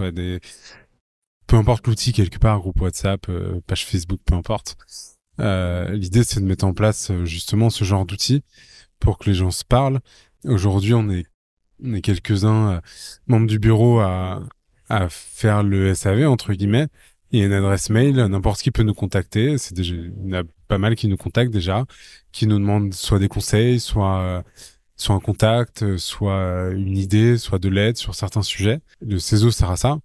peu importe l'outil quelque part, groupe WhatsApp, euh, page Facebook, peu importe. L'idée c'est de mettre en place justement ce genre d'outils pour que les gens se parlent. Aujourd'hui, on est quelques-uns membres du bureau à faire le SAV entre guillemets. Il y a une adresse mail, n'importe qui peut nous contacter. C'est déjà, il y en a pas mal qui nous contactent déjà, qui nous demandent soit des conseils, soit soit un contact, soit une idée, soit de l'aide sur certains sujets. Le CESO sert à ça.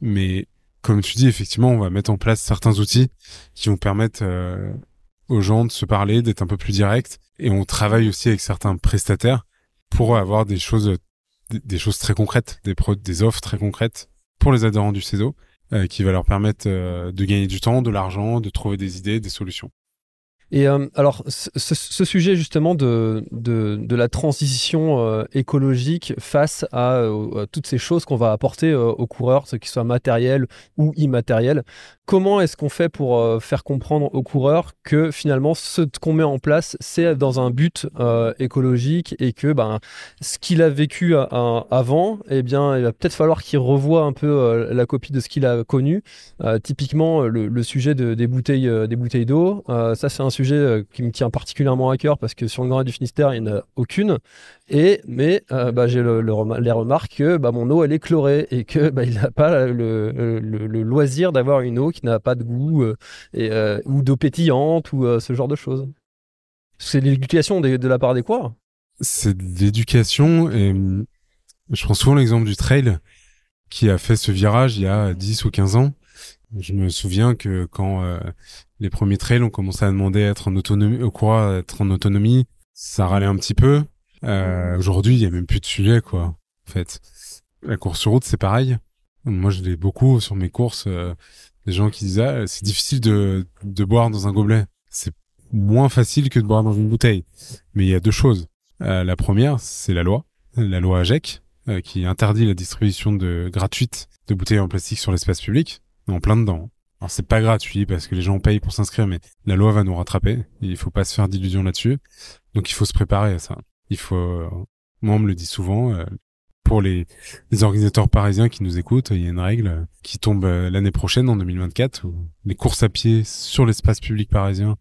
Mais comme tu dis, effectivement, on va mettre en place certains outils qui vont permettre euh, aux gens de se parler, d'être un peu plus direct. Et on travaille aussi avec certains prestataires pour avoir des choses, des choses très concrètes, des, des offres très concrètes pour les adhérents du CESO, euh, qui va leur permettre euh, de gagner du temps, de l'argent, de trouver des idées, des solutions. Et euh, alors, ce, sujet justement de, de, la transition euh, écologique face euh, à, toutes ces choses qu'on va apporter aux coureurs, ce qui soit matériel ou immatériel, comment est-ce qu'on fait pour faire comprendre aux coureurs que finalement ce qu'on met en place, c'est dans un but écologique et que ben, ce qu'il a vécu avant, eh bien, il va peut-être falloir qu'il revoie un peu la copie de ce qu'il a connu. typiquement, le, sujet de, des bouteilles des bouteilles d'eau, ça c'est un sujet euh, qui me tient particulièrement à cœur parce que sur le Grand du Finistère, il n'y en a aucune. Et, mais euh, bah, j'ai le, les remarques que bah, mon eau, elle est chlorée et que bah, il n'a pas le, loisir d'avoir une eau qui n'a pas de goût euh, et, ou d'eau pétillante ou ce genre de choses. C'est l'éducation de, la part des quoi C'est de l'éducation et hum, je prends souvent l'exemple du trail qui a fait ce virage il y a 10 ou 15 ans. Je me souviens que quand les premiers trails ont commencé à demander à être en autonomie, au quoi être en autonomie. Ça râlait un petit peu. Euh, Aujourd'hui, il y a même plus de sujet, quoi. En fait, la course sur route, c'est pareil. Moi, je l'ai beaucoup sur mes courses. Euh, des gens qui disent ah, c'est difficile de, de boire dans un gobelet. C'est moins facile que de boire dans une bouteille. Mais il y a deux choses. Euh, la première, c'est la loi, la loi AGEC, euh, qui interdit la distribution de gratuite de bouteilles en plastique sur l'espace public. En plein dedans. Alors c'est pas gratuit parce que les gens payent pour s'inscrire, mais la loi va nous rattraper. Il faut pas se faire d'illusions là-dessus. Donc il faut se préparer à ça. Il faut, euh, moi on me le dit souvent, euh, pour les, organisateurs parisiens qui nous écoutent, il y a une règle qui tombe euh, l'année prochaine en 2024 où les courses à pied sur l'espace public parisien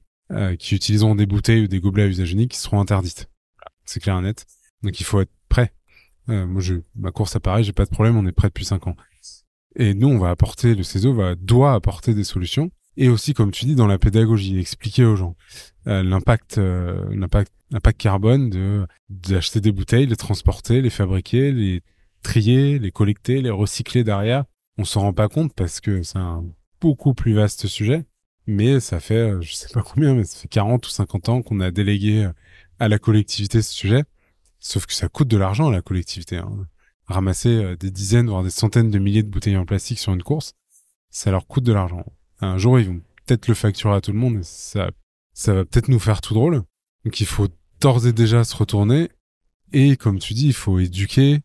qui utiliseront des bouteilles ou des gobelets à usage unique seront interdites. C'est clair et net. Donc il faut être prêt. moi je, ma course à Paris, j'ai pas de problème, on est prêt depuis cinq ans. Et nous, on va apporter, le CESO va, doit apporter des solutions. Et aussi, comme tu dis, dans la pédagogie, expliquer aux gens euh, l'impact, euh, l'impact, l'impact carbone de d'acheter des bouteilles, les transporter, les fabriquer, les trier, les collecter, les recycler derrière. On s'en rend pas compte parce que c'est un beaucoup plus vaste sujet. Mais ça fait, euh, je sais pas combien, mais ça fait 40 ou 50 ans qu'on a délégué à la collectivité ce sujet. Sauf que ça coûte de l'argent à la collectivité. Hein ramasser euh, des dizaines, voire des centaines de milliers de bouteilles en plastique sur une course, ça leur coûte de l'argent. Un jour, ils vont peut-être le facturer à tout le monde et ça, ça va peut-être nous faire tout drôle. Donc il faut d'ores et déjà se retourner et comme tu dis, il faut éduquer.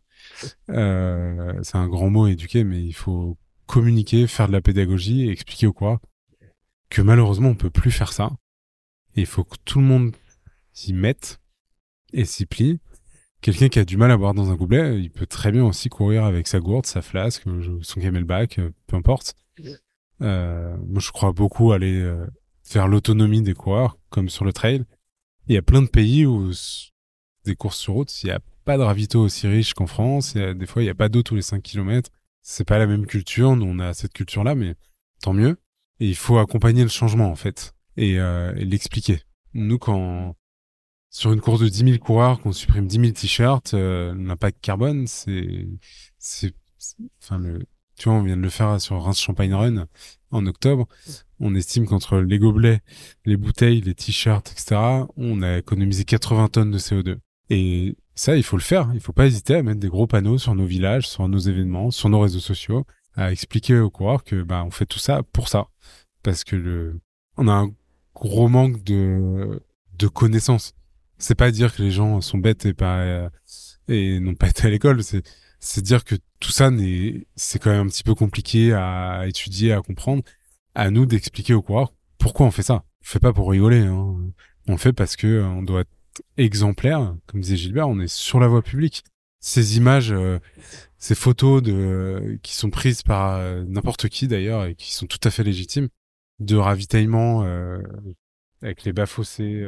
Euh, c'est un grand mot éduquer, mais il faut communiquer, faire de la pédagogie expliquer au quoi que malheureusement on peut plus faire ça. Et il faut que tout le monde s'y mette et s'y plie quelqu'un qui a du mal à boire dans un gobelet, il peut très bien aussi courir avec sa gourde, sa flasque, son camelback, euh, peu importe. Euh, moi, je crois beaucoup aller euh, vers l'autonomie des coureurs, comme sur le trail. Il y a plein de pays où des courses sur route, il n'y a pas de ravito aussi riche qu'en France. des fois, il n'y a pas d'eau tous les 5 km. C'est pas la même culture. Nous, on a cette culture-là, mais tant mieux. Et il faut accompagner le changement, en fait, et, et l'expliquer. Nous, quand sur une course de 10 000 coureurs, qu'on supprime 10 000 t-shirts, euh, l'impact carbone, c'est, c'est, enfin le, tu vois, on vient de le faire sur Reims Champagne Run en octobre. On estime qu'entre les gobelets, les bouteilles, les t-shirts, etc., on a économisé 80 tonnes de CO2. Et ça, il faut le faire. Il faut pas hésiter à mettre des gros panneaux sur nos villages, sur nos événements, sur nos réseaux sociaux, à expliquer aux coureurs que, bah, on fait tout ça pour ça. Parce que le, on a un gros manque de, de connaissances c'est pas dire que les gens sont bêtes et pas euh, et n'ont pas été à l'école. C'est c'est dire que tout ça n'est c'est quand même un petit peu compliqué à étudier, à comprendre. À nous d'expliquer au coureurs pourquoi on fait ça. On fait pas pour rigoler. Hein. On fait parce que euh, on doit être exemplaire. Comme disait Gilbert, on est sur la voie publique. ces images, euh, ces photos de qui sont prises par euh, n'importe qui d'ailleurs et qui sont tout à fait légitimes de ravitaillement avec les bas fossés,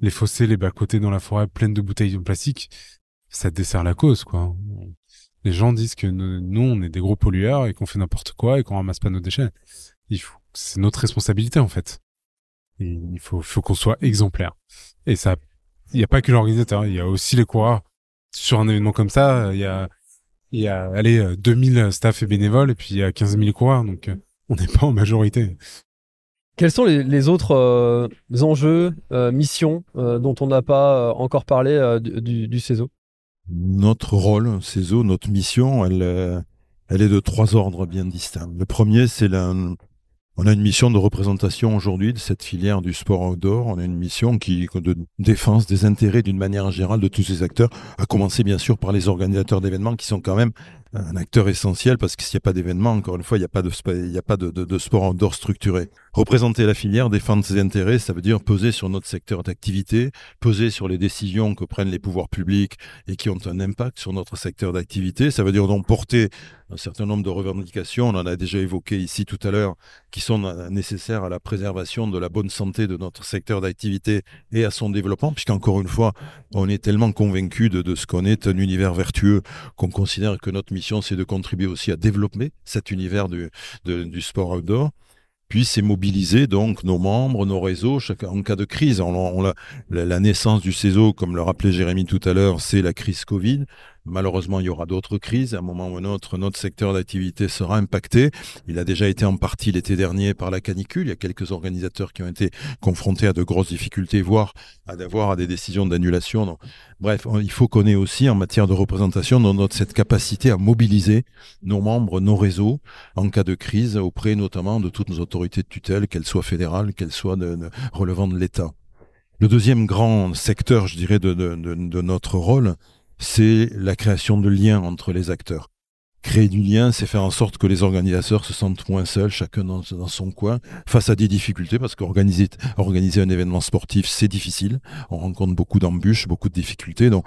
les fossés, les bas côtés dans la forêt pleines de bouteilles de plastique, ça dessert la cause quoi. Les gens disent que nous, on est des gros pollueurs et qu'on fait n'importe quoi et qu'on ramasse pas nos déchets. Il faut, c'est notre responsabilité en fait. Il faut, faut qu'on soit exemplaire. Et ça, il n'y a pas que l'organisateur, il y a aussi les coureurs. Sur un événement comme ça, il y a, il y a, allez, 2000 staff et bénévoles et puis il y a 15 000 coureurs, donc euh, on n'est pas en majorité. Quels sont les, autres euh, enjeux, euh, missions dont on n'a pas encore parlé du, CESO? Notre rôle, CESO, notre mission, elle, est de trois ordres bien distincts. Le premier, c'est la, on a une mission de représentation aujourd'hui de cette filière du sport outdoor. On a une mission qui de défense des intérêts d'une manière générale de tous ces acteurs, à commencer bien sûr par les organisateurs d'événements qui sont quand même un acteur essentiel parce que s'il n'y a pas d'événement, encore une fois, il n'y a pas de, de sport outdoor structuré. Représenter la filière, défendre ses intérêts, ça veut dire peser sur notre secteur d'activité, peser sur les décisions que prennent les pouvoirs publics et qui ont un impact sur notre secteur d'activité. Ça veut dire donc porter un certain nombre de revendications, on en a déjà évoqué ici tout à l'heure, qui sont nécessaires à la préservation de la bonne santé de notre secteur d'activité et à son développement, puisqu'encore une fois, on est tellement convaincu de, ce qu'on est un univers vertueux qu'on considère que notre mission, c'est de contribuer aussi à développer cet univers du sport outdoor puis c'est mobiliser donc nos membres, nos réseaux, en cas de crise. On, la, la, naissance du CESO, comme le rappelait Jérémy tout à l'heure, c'est la crise Covid. Malheureusement, il y aura d'autres crises. À un moment ou un autre, notre secteur d'activité sera impacté. Il a déjà été en partie l'été dernier par la canicule. Il y a quelques organisateurs qui ont été confrontés à de grosses difficultés, voire à d'avoir à des décisions d'annulation. Bref, il faut qu'on ait aussi en matière de représentation notre, cette capacité à mobiliser nos membres, nos réseaux en cas de crise auprès notamment de toutes nos autorités de tutelle, qu'elles soient fédérales, qu'elles soient relevant de l'État. Le deuxième grand secteur, je dirais, de notre rôle, c'est la création de liens entre les acteurs. Créer du lien, c'est faire en sorte que les organisateurs se sentent moins seuls, chacun dans, son coin, face à des difficultés, parce qu'organiser organiser un événement sportif, c'est difficile. On rencontre beaucoup d'embûches, beaucoup de difficultés. Donc,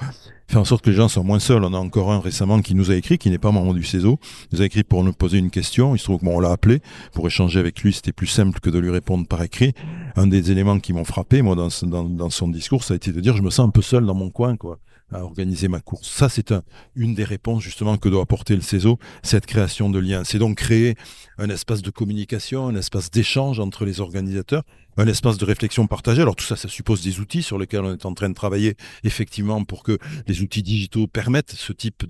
faire en sorte que les gens soient moins seuls. On a encore un récemment qui nous a écrit, qui n'est pas membre du CESO, nous a écrit pour nous poser une question. Il se trouve que bon, on l'a appelé pour échanger avec lui. C'était plus simple que de lui répondre par écrit. Un des éléments qui m'ont frappé, moi, dans, dans, dans son discours, ça a été de dire, je me sens un peu seul dans mon coin, quoi à organiser ma course. Ça, c'est un, une des réponses justement que doit apporter le CESO, cette création de liens. C'est donc créer un espace de communication, un espace d'échange entre les organisateurs, un espace de réflexion partagée. Alors tout ça, ça suppose des outils sur lesquels on est en train de travailler effectivement pour que les outils digitaux permettent ce type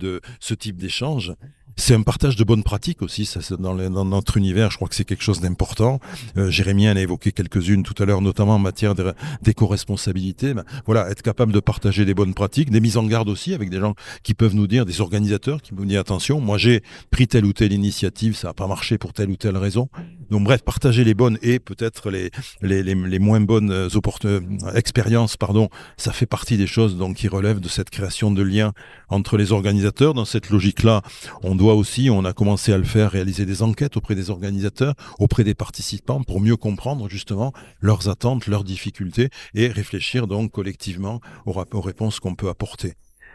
d'échange. C'est un partage de bonnes pratiques aussi. Ça, dans, dans, notre univers, je crois que c'est quelque chose d'important. Euh, Jérémy en a évoqué quelques-unes tout à l'heure, notamment en matière d'éco-responsabilité. Ben, voilà, être capable de partager des bonnes pratiques, des mises en garde aussi avec des gens qui peuvent nous dire, des organisateurs qui peuvent nous dire attention, moi j'ai pris telle ou telle initiative, ça n'a pas marché pour telle ou telle raison. Donc bref, partager les bonnes et peut-être les, les, les, les, moins bonnes euh, euh, expériences, pardon, ça fait partie des choses donc qui relèvent de cette création de liens entre les organisateurs. Dans cette logique-là, on doit aussi, on a commencé à le faire, réaliser des enquêtes auprès des organisateurs, auprès des participants, pour mieux comprendre justement leurs attentes, leurs difficultés, et réfléchir donc collectivement aux, aux réponses qu'on peut apporter.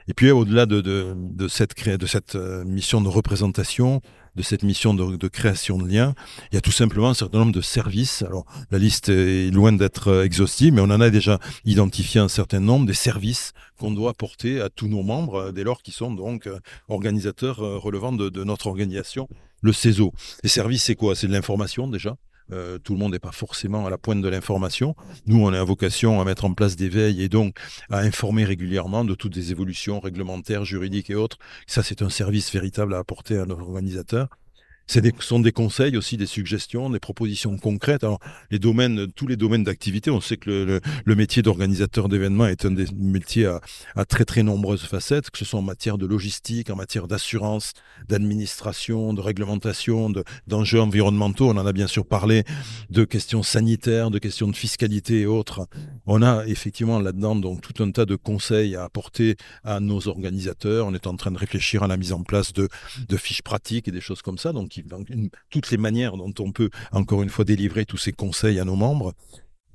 Et puis au-delà de, de, de, cette, de cette euh, mission de représentation, de cette mission de, création de liens, il y a tout simplement un certain nombre de services. Alors la liste est loin d'être euh, exhaustive, mais on en a déjà identifié un certain nombre des services qu'on doit apporter à tous nos membres, euh, dès lors qu'ils sont donc organisateurs relevant de, de notre organisation, le CESO. Les services, c'est quoi? C'est de l'information déjà? Euh, tout le monde n'est pas forcément à la pointe de l'information. Nous, on a vocation à mettre en place des veilles et donc à informer régulièrement de toutes les évolutions réglementaires, juridiques et autres. Ça, c'est un service véritable à apporter à nos organisateurs. Ce sont des conseils aussi, des suggestions, des propositions concrètes. Alors, les domaines, tous les domaines d'activité, on sait que le, le, métier d'organisateur d'événements est un des métiers à, à, très très nombreuses facettes, que ce soit en matière de logistique, en matière d'assurance, d'administration, de réglementation, d'enjeux environnementaux. On en a bien sûr parlé de questions sanitaires, de questions de fiscalité et autres. On a effectivement là-dedans donc tout un tas de conseils à apporter à nos organisateurs. On est en train de réfléchir à la mise en place de, de fiches pratiques et des choses comme ça. Donc, toutes les manières dont on peut, encore une fois, délivrer tous ces conseils à nos membres.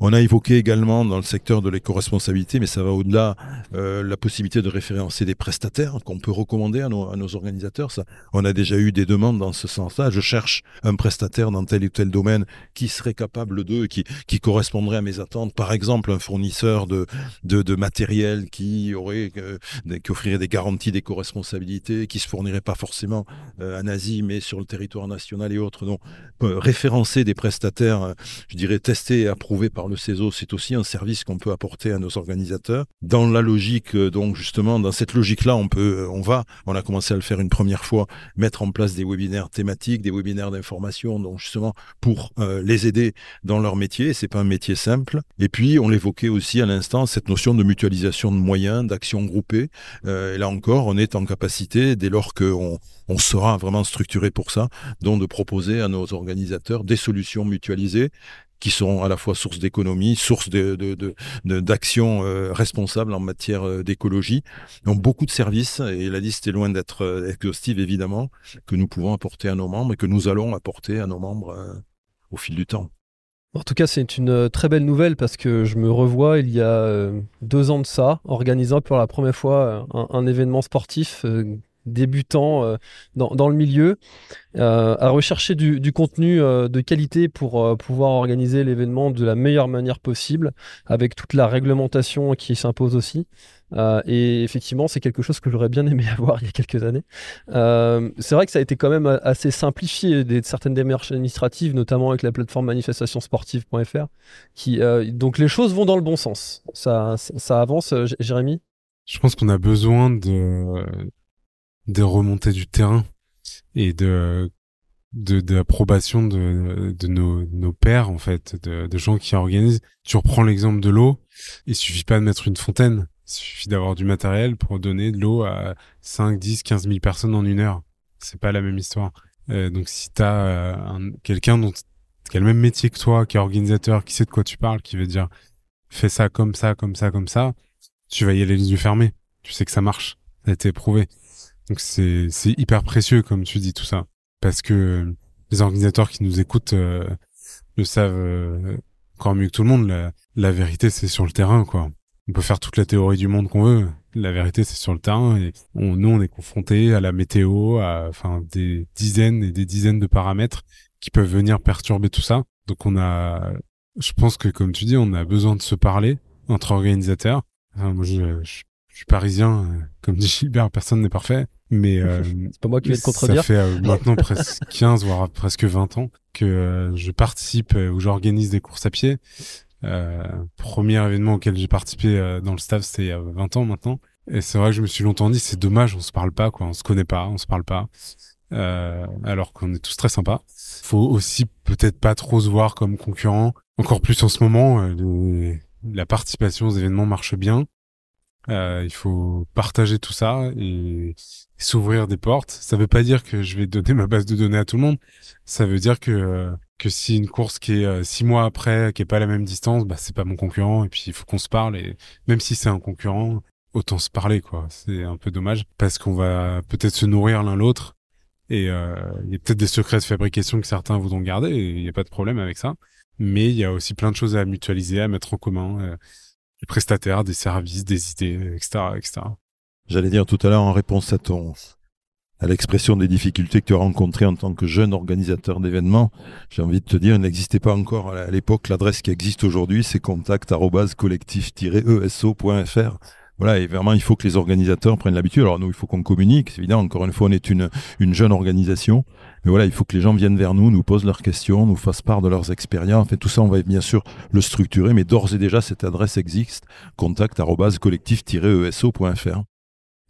On a évoqué également dans le secteur de l'éco-responsabilité, mais ça va au-delà, euh, la possibilité de référencer des prestataires qu'on peut recommander à nos, à nos, organisateurs. Ça, on a déjà eu des demandes dans ce sens-là. Je cherche un prestataire dans tel ou tel domaine qui serait capable de, qui, qui correspondrait à mes attentes. Par exemple, un fournisseur de, de, de matériel qui aurait, euh, qui offrirait des garanties d'éco-responsabilité, qui se fournirait pas forcément euh, en Asie, mais sur le territoire national et autres. Donc, référencer des prestataires, euh, je dirais testés et approuvés par le CESO, c'est aussi un service qu'on peut apporter à nos organisateurs. Dans la logique, euh, donc justement, dans cette logique-là, euh, on va, on a commencé à le faire une première fois, mettre en place des webinaires thématiques, des webinaires d'information, donc justement pour euh, les aider dans leur métier. C'est pas un métier simple. Et puis, on l'évoquait aussi à l'instant, cette notion de mutualisation de moyens, d'action groupée. et là encore, on est en capacité, dès lors qu'on on sera vraiment structuré pour ça, donc de proposer à nos organisateurs des solutions mutualisées qui seront à la fois source d'économie, source d'action de, de, euh, responsable en matière euh, d'écologie. Donc beaucoup de services, et la liste est loin d'être euh, exhaustive évidemment, que nous pouvons apporter à nos membres et que nous allons apporter à nos membres au fil du temps. En tout cas, c'est une très belle nouvelle parce que je me revois il y a deux ans de ça, organisant pour la première fois un événement sportif débutant euh, dans, le milieu, euh, à rechercher du, contenu euh, de qualité pour pouvoir organiser l'événement de la meilleure manière possible, avec toute la réglementation qui s'impose aussi. et effectivement, c'est quelque chose que j'aurais bien aimé avoir il y a quelques années. c'est vrai que ça a été quand même assez simplifié, certaines démarches administratives, notamment avec la plateforme manifestationsportive.fr. Qui, donc les choses vont dans le bon sens. Ça, ça avance, Jérémy? Je pense qu'on a besoin de des remontées du terrain et de de d'approbation de, de nos, nos pairs en fait de, de gens qui organisent. Tu reprends l'exemple de l'eau. Il suffit pas de mettre une fontaine. Il suffit d'avoir du matériel pour donner de l'eau à 5 10 15 000 personnes en une heure. C'est pas la même histoire. Euh, donc si t'as euh, quelqu'un dont qui a le même métier que toi qui est organisateur qui sait de quoi tu parles qui veut dire fais ça comme ça comme ça comme ça tu vas y aller les yeux fermés. Tu sais que ça marche. Ça a été prouvé donc c'est hyper précieux comme tu dis tout ça parce que les organisateurs qui nous écoutent euh, le savent euh, encore mieux que tout le monde. La, la vérité c'est sur le terrain quoi. On peut faire toute la théorie du monde qu'on veut. La vérité c'est sur le terrain et on, nous on est confronté à la météo, à enfin des dizaines et des dizaines de paramètres qui peuvent venir perturber tout ça. Donc on a, je pense que comme tu dis, on a besoin de se parler entre organisateurs. Moi, je, je, je suis parisien, euh, comme dit Gilbert, personne n'est parfait. Mais euh, c'est pas moi qui vais te contredire. Ça fait euh, maintenant presque 15 voire presque 20 ans que je participe ou j'organise des courses à pied. premier événement auquel j'ai participé dans le staff, c'était il y a 20 ans maintenant. Et c'est vrai que je me suis longtemps dit, c'est dommage, on se parle pas, quoi, on se connaît pas, on se parle pas. alors qu'on est tous très sympas. Faut aussi peut-être pas trop se voir comme concurrent. Encore plus en ce moment, la participation aux événements marche bien. Euh, il faut partager tout ça et s'ouvrir des portes. Ça veut pas dire que je vais donner ma base de données à tout le monde. Ça veut dire que que si une course qui est euh, six mois après, qui est pas à la même distance, bah c'est pas mon concurrent et puis il faut qu'on se parle et même si c'est un concurrent, autant se parler quoi. C'est un peu dommage parce qu'on va peut-être se nourrir l'un l'autre et euh, il y a peut-être des secrets de fabrication que certains voudront garder il n'y a pas de problème avec ça. Mais il y a aussi plein de choses à mutualiser, à mettre en commun. Euh, des prestataires, des services, des idées, etc., etc. J'allais dire tout à l'heure en réponse à ton à l'expression des difficultés que tu as rencontrées en tant que jeune organisateur d'événements, j'ai envie de te dire, n'existait pas encore à l'époque l'adresse qui existe aujourd'hui, c'est contact-collectif-eso.fr. Voilà, et vraiment, il faut que les organisateurs prennent l'habitude. Alors nous, il faut qu'on communique. C'est évident, encore une fois, on est une, une jeune organisation. Mais voilà, il faut que les gens viennent vers nous, nous posent leurs questions, nous fassent part de leurs expériences. En fait, tout ça, on va bien sûr le structurer, mais d'ores et déjà, cette adresse existe. contact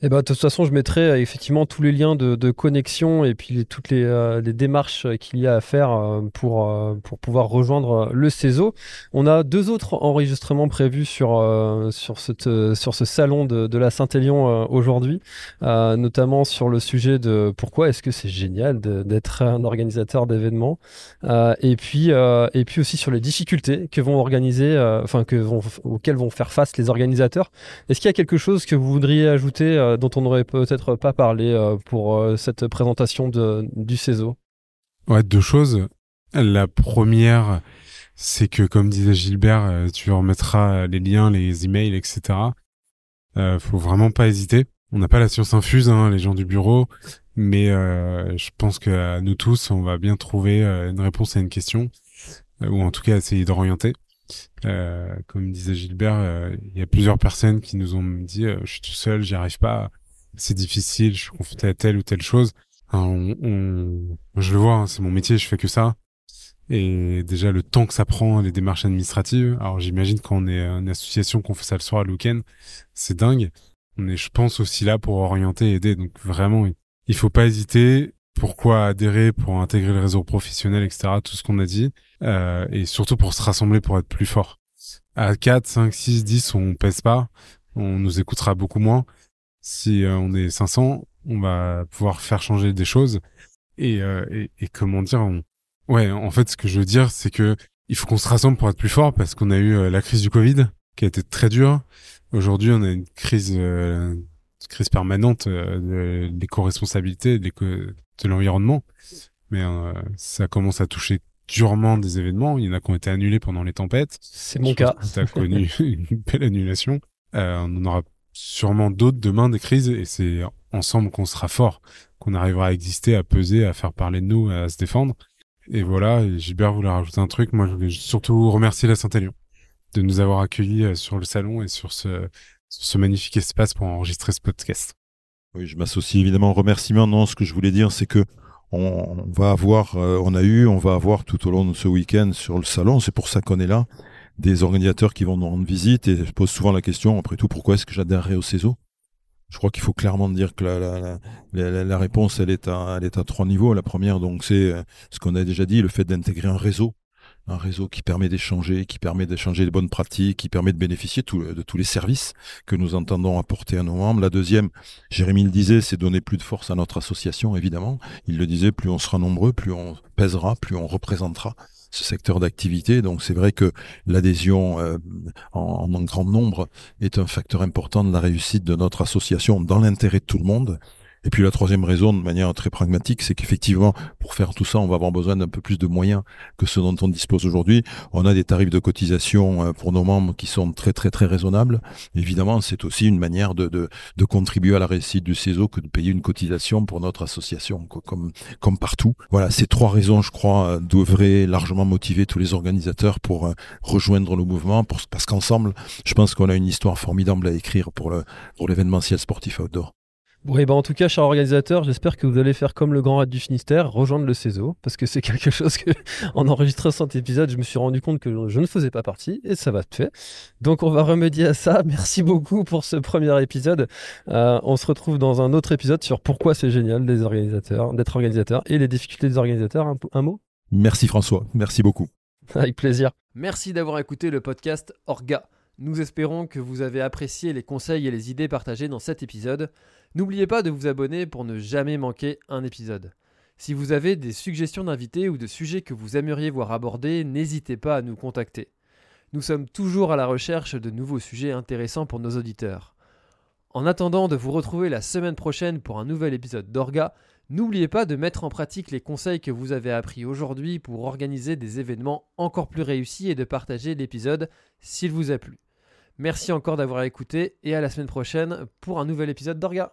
collectif-eso.fr. Eh ben, de toute façon, je mettrai euh, effectivement tous les liens de, connexion et puis toutes les, euh, les démarches qu'il y a à faire euh, pour, pour pouvoir rejoindre le CESO. On a deux autres enregistrements prévus sur, sur, cette, sur ce salon de, de la Saint-Élion aujourd'hui, notamment sur le sujet de pourquoi est-ce que c'est génial d'être un organisateur d'événements et, puis, et puis aussi sur les difficultés que vont organiser, enfin, que vont, auxquelles vont faire face les organisateurs. Est-ce qu'il y a quelque chose que vous voudriez ajouter dont on n'aurait peut-être pas parlé euh, pour euh, cette présentation de, du CESO Ouais, deux choses. La première, c'est que, comme disait Gilbert, euh, tu remettras les liens, les emails, etc. Euh, faut vraiment pas hésiter. On n'a pas la science infuse, hein, les gens du bureau, mais euh, je pense que nous tous, on va bien trouver euh, une réponse à une question, euh, ou en tout cas essayer d'orienter. Euh, comme disait Gilbert, il y a plusieurs personnes qui nous ont dit je suis tout seul, j'y arrive pas, c'est difficile, je suis confronté à telle ou telle chose. on, on, je le vois, hein, c'est mon métier, je fais que ça. Et déjà le temps que ça prend, les démarches administratives. Alors j'imagine qu'on est une association qu'on fait ça le soir, le week-end, c'est dingue. On est, je pense, aussi là pour orienter aider. Donc vraiment, il faut pas hésiter. Pourquoi adhérer pour intégrer le réseau professionnel, etc. Tout ce qu'on a dit. Euh, et surtout pour se rassembler pour être plus fort. À 4, 5, 6, 10, on pèse pas. On nous écoutera beaucoup moins. Si euh, on est 500, on va pouvoir faire changer des choses. Et, euh, et, et comment dire, on... ouais, en fait, ce que je veux dire, c'est que il faut qu'on se rassemble pour être plus fort parce qu'on a eu euh, la crise du Covid qui a été très dure. Aujourd'hui, on a une crise, euh, crise permanente euh, de l'éco-responsabilité, de, de l'environnement. Mais euh, ça commence à toucher durement des événements. Il y en a qui ont été annulés pendant les tempêtes. C'est mon cas. Tu as connu une belle annulation. Euh, on en aura sûrement d'autres demain des crises et c'est ensemble qu'on sera fort, qu'on arrivera à exister, à peser, à faire parler de nous, à se défendre. Et voilà, et Gilbert voulait rajouter un truc. Moi, je voulais surtout remercier la Saint-Élion de nous avoir accueillis euh, sur le salon et sur ce, sur ce magnifique espace pour enregistrer ce podcast. Oui, je m'associe évidemment au remerciement. Non, ce que je voulais dire, c'est que on, va avoir, euh, on a eu, on va avoir tout au long de ce week-end sur le salon, c'est pour ça qu'on est là, des organisateurs qui vont nous rendre visite et je pose souvent la question, après tout, pourquoi est-ce que j'adhérerai au CESO? Je crois qu'il faut clairement dire que la, réponse, elle est, à, elle est à trois niveaux. La première, donc, c'est euh, ce qu'on a déjà dit, le fait d'intégrer un réseau un réseau qui permet d'échanger, qui permet d'échanger les bonnes pratiques, qui permet de bénéficier de tous les services que nous entendons apporter à nos membres. La deuxième, Jérémy le disait, c'est donner plus de force à notre association, évidemment. Il le disait, plus on sera nombreux, plus on pèsera, plus on représentera ce secteur d'activité. Donc c'est vrai que l'adhésion euh, en, en grand nombre est un facteur important de la réussite de notre association dans l'intérêt de tout le monde. Et puis la troisième raison, de manière très pragmatique, c'est qu'effectivement, pour faire tout ça, on va avoir besoin d'un peu plus de moyens que ceux dont on dispose aujourd'hui. On a des tarifs de cotisation euh, pour nos membres qui sont très très très raisonnables. Évidemment, c'est aussi une manière de, contribuer à la réussite du CESO que de payer une cotisation pour notre association, comme, partout. Voilà, ces trois raisons, je crois, euh, devraient largement motiver tous les organisateurs pour euh, rejoindre le mouvement, parce qu'ensemble, je pense qu'on a une histoire formidable à écrire pour l'événementiel sportif outdoor. Bon, et ben en tout cas, cher organisateur, j'espère que vous allez faire comme le Grand Raid du Finistère, rejoindre le CESO, parce que c'est quelque chose que, en enregistrant cet épisode, je me suis rendu compte que je ne faisais pas partie, et ça va te faire. Donc, on va remédier à ça. Merci beaucoup pour ce premier épisode. Euh, on se retrouve dans un autre épisode sur pourquoi c'est génial des organisateurs, d'être organisateur, et les difficultés des organisateurs. Un, un mot? Merci François, merci beaucoup. Avec plaisir. Merci d'avoir écouté le podcast Orga. Nous espérons que vous avez apprécié les conseils et les idées partagées dans cet épisode. N'oubliez pas de vous abonner pour ne jamais manquer un épisode. Si vous avez des suggestions d'invités ou de sujets que vous aimeriez voir abordés, n'hésitez pas à nous contacter. Nous sommes toujours à la recherche de nouveaux sujets intéressants pour nos auditeurs. En attendant de vous retrouver la semaine prochaine pour un nouvel épisode d'Orga, n'oubliez pas de mettre en pratique les conseils que vous avez appris aujourd'hui pour organiser des événements encore plus réussis et de partager l'épisode s'il vous a plu. Merci encore d'avoir écouté et à la semaine prochaine pour un nouvel épisode d'Orga.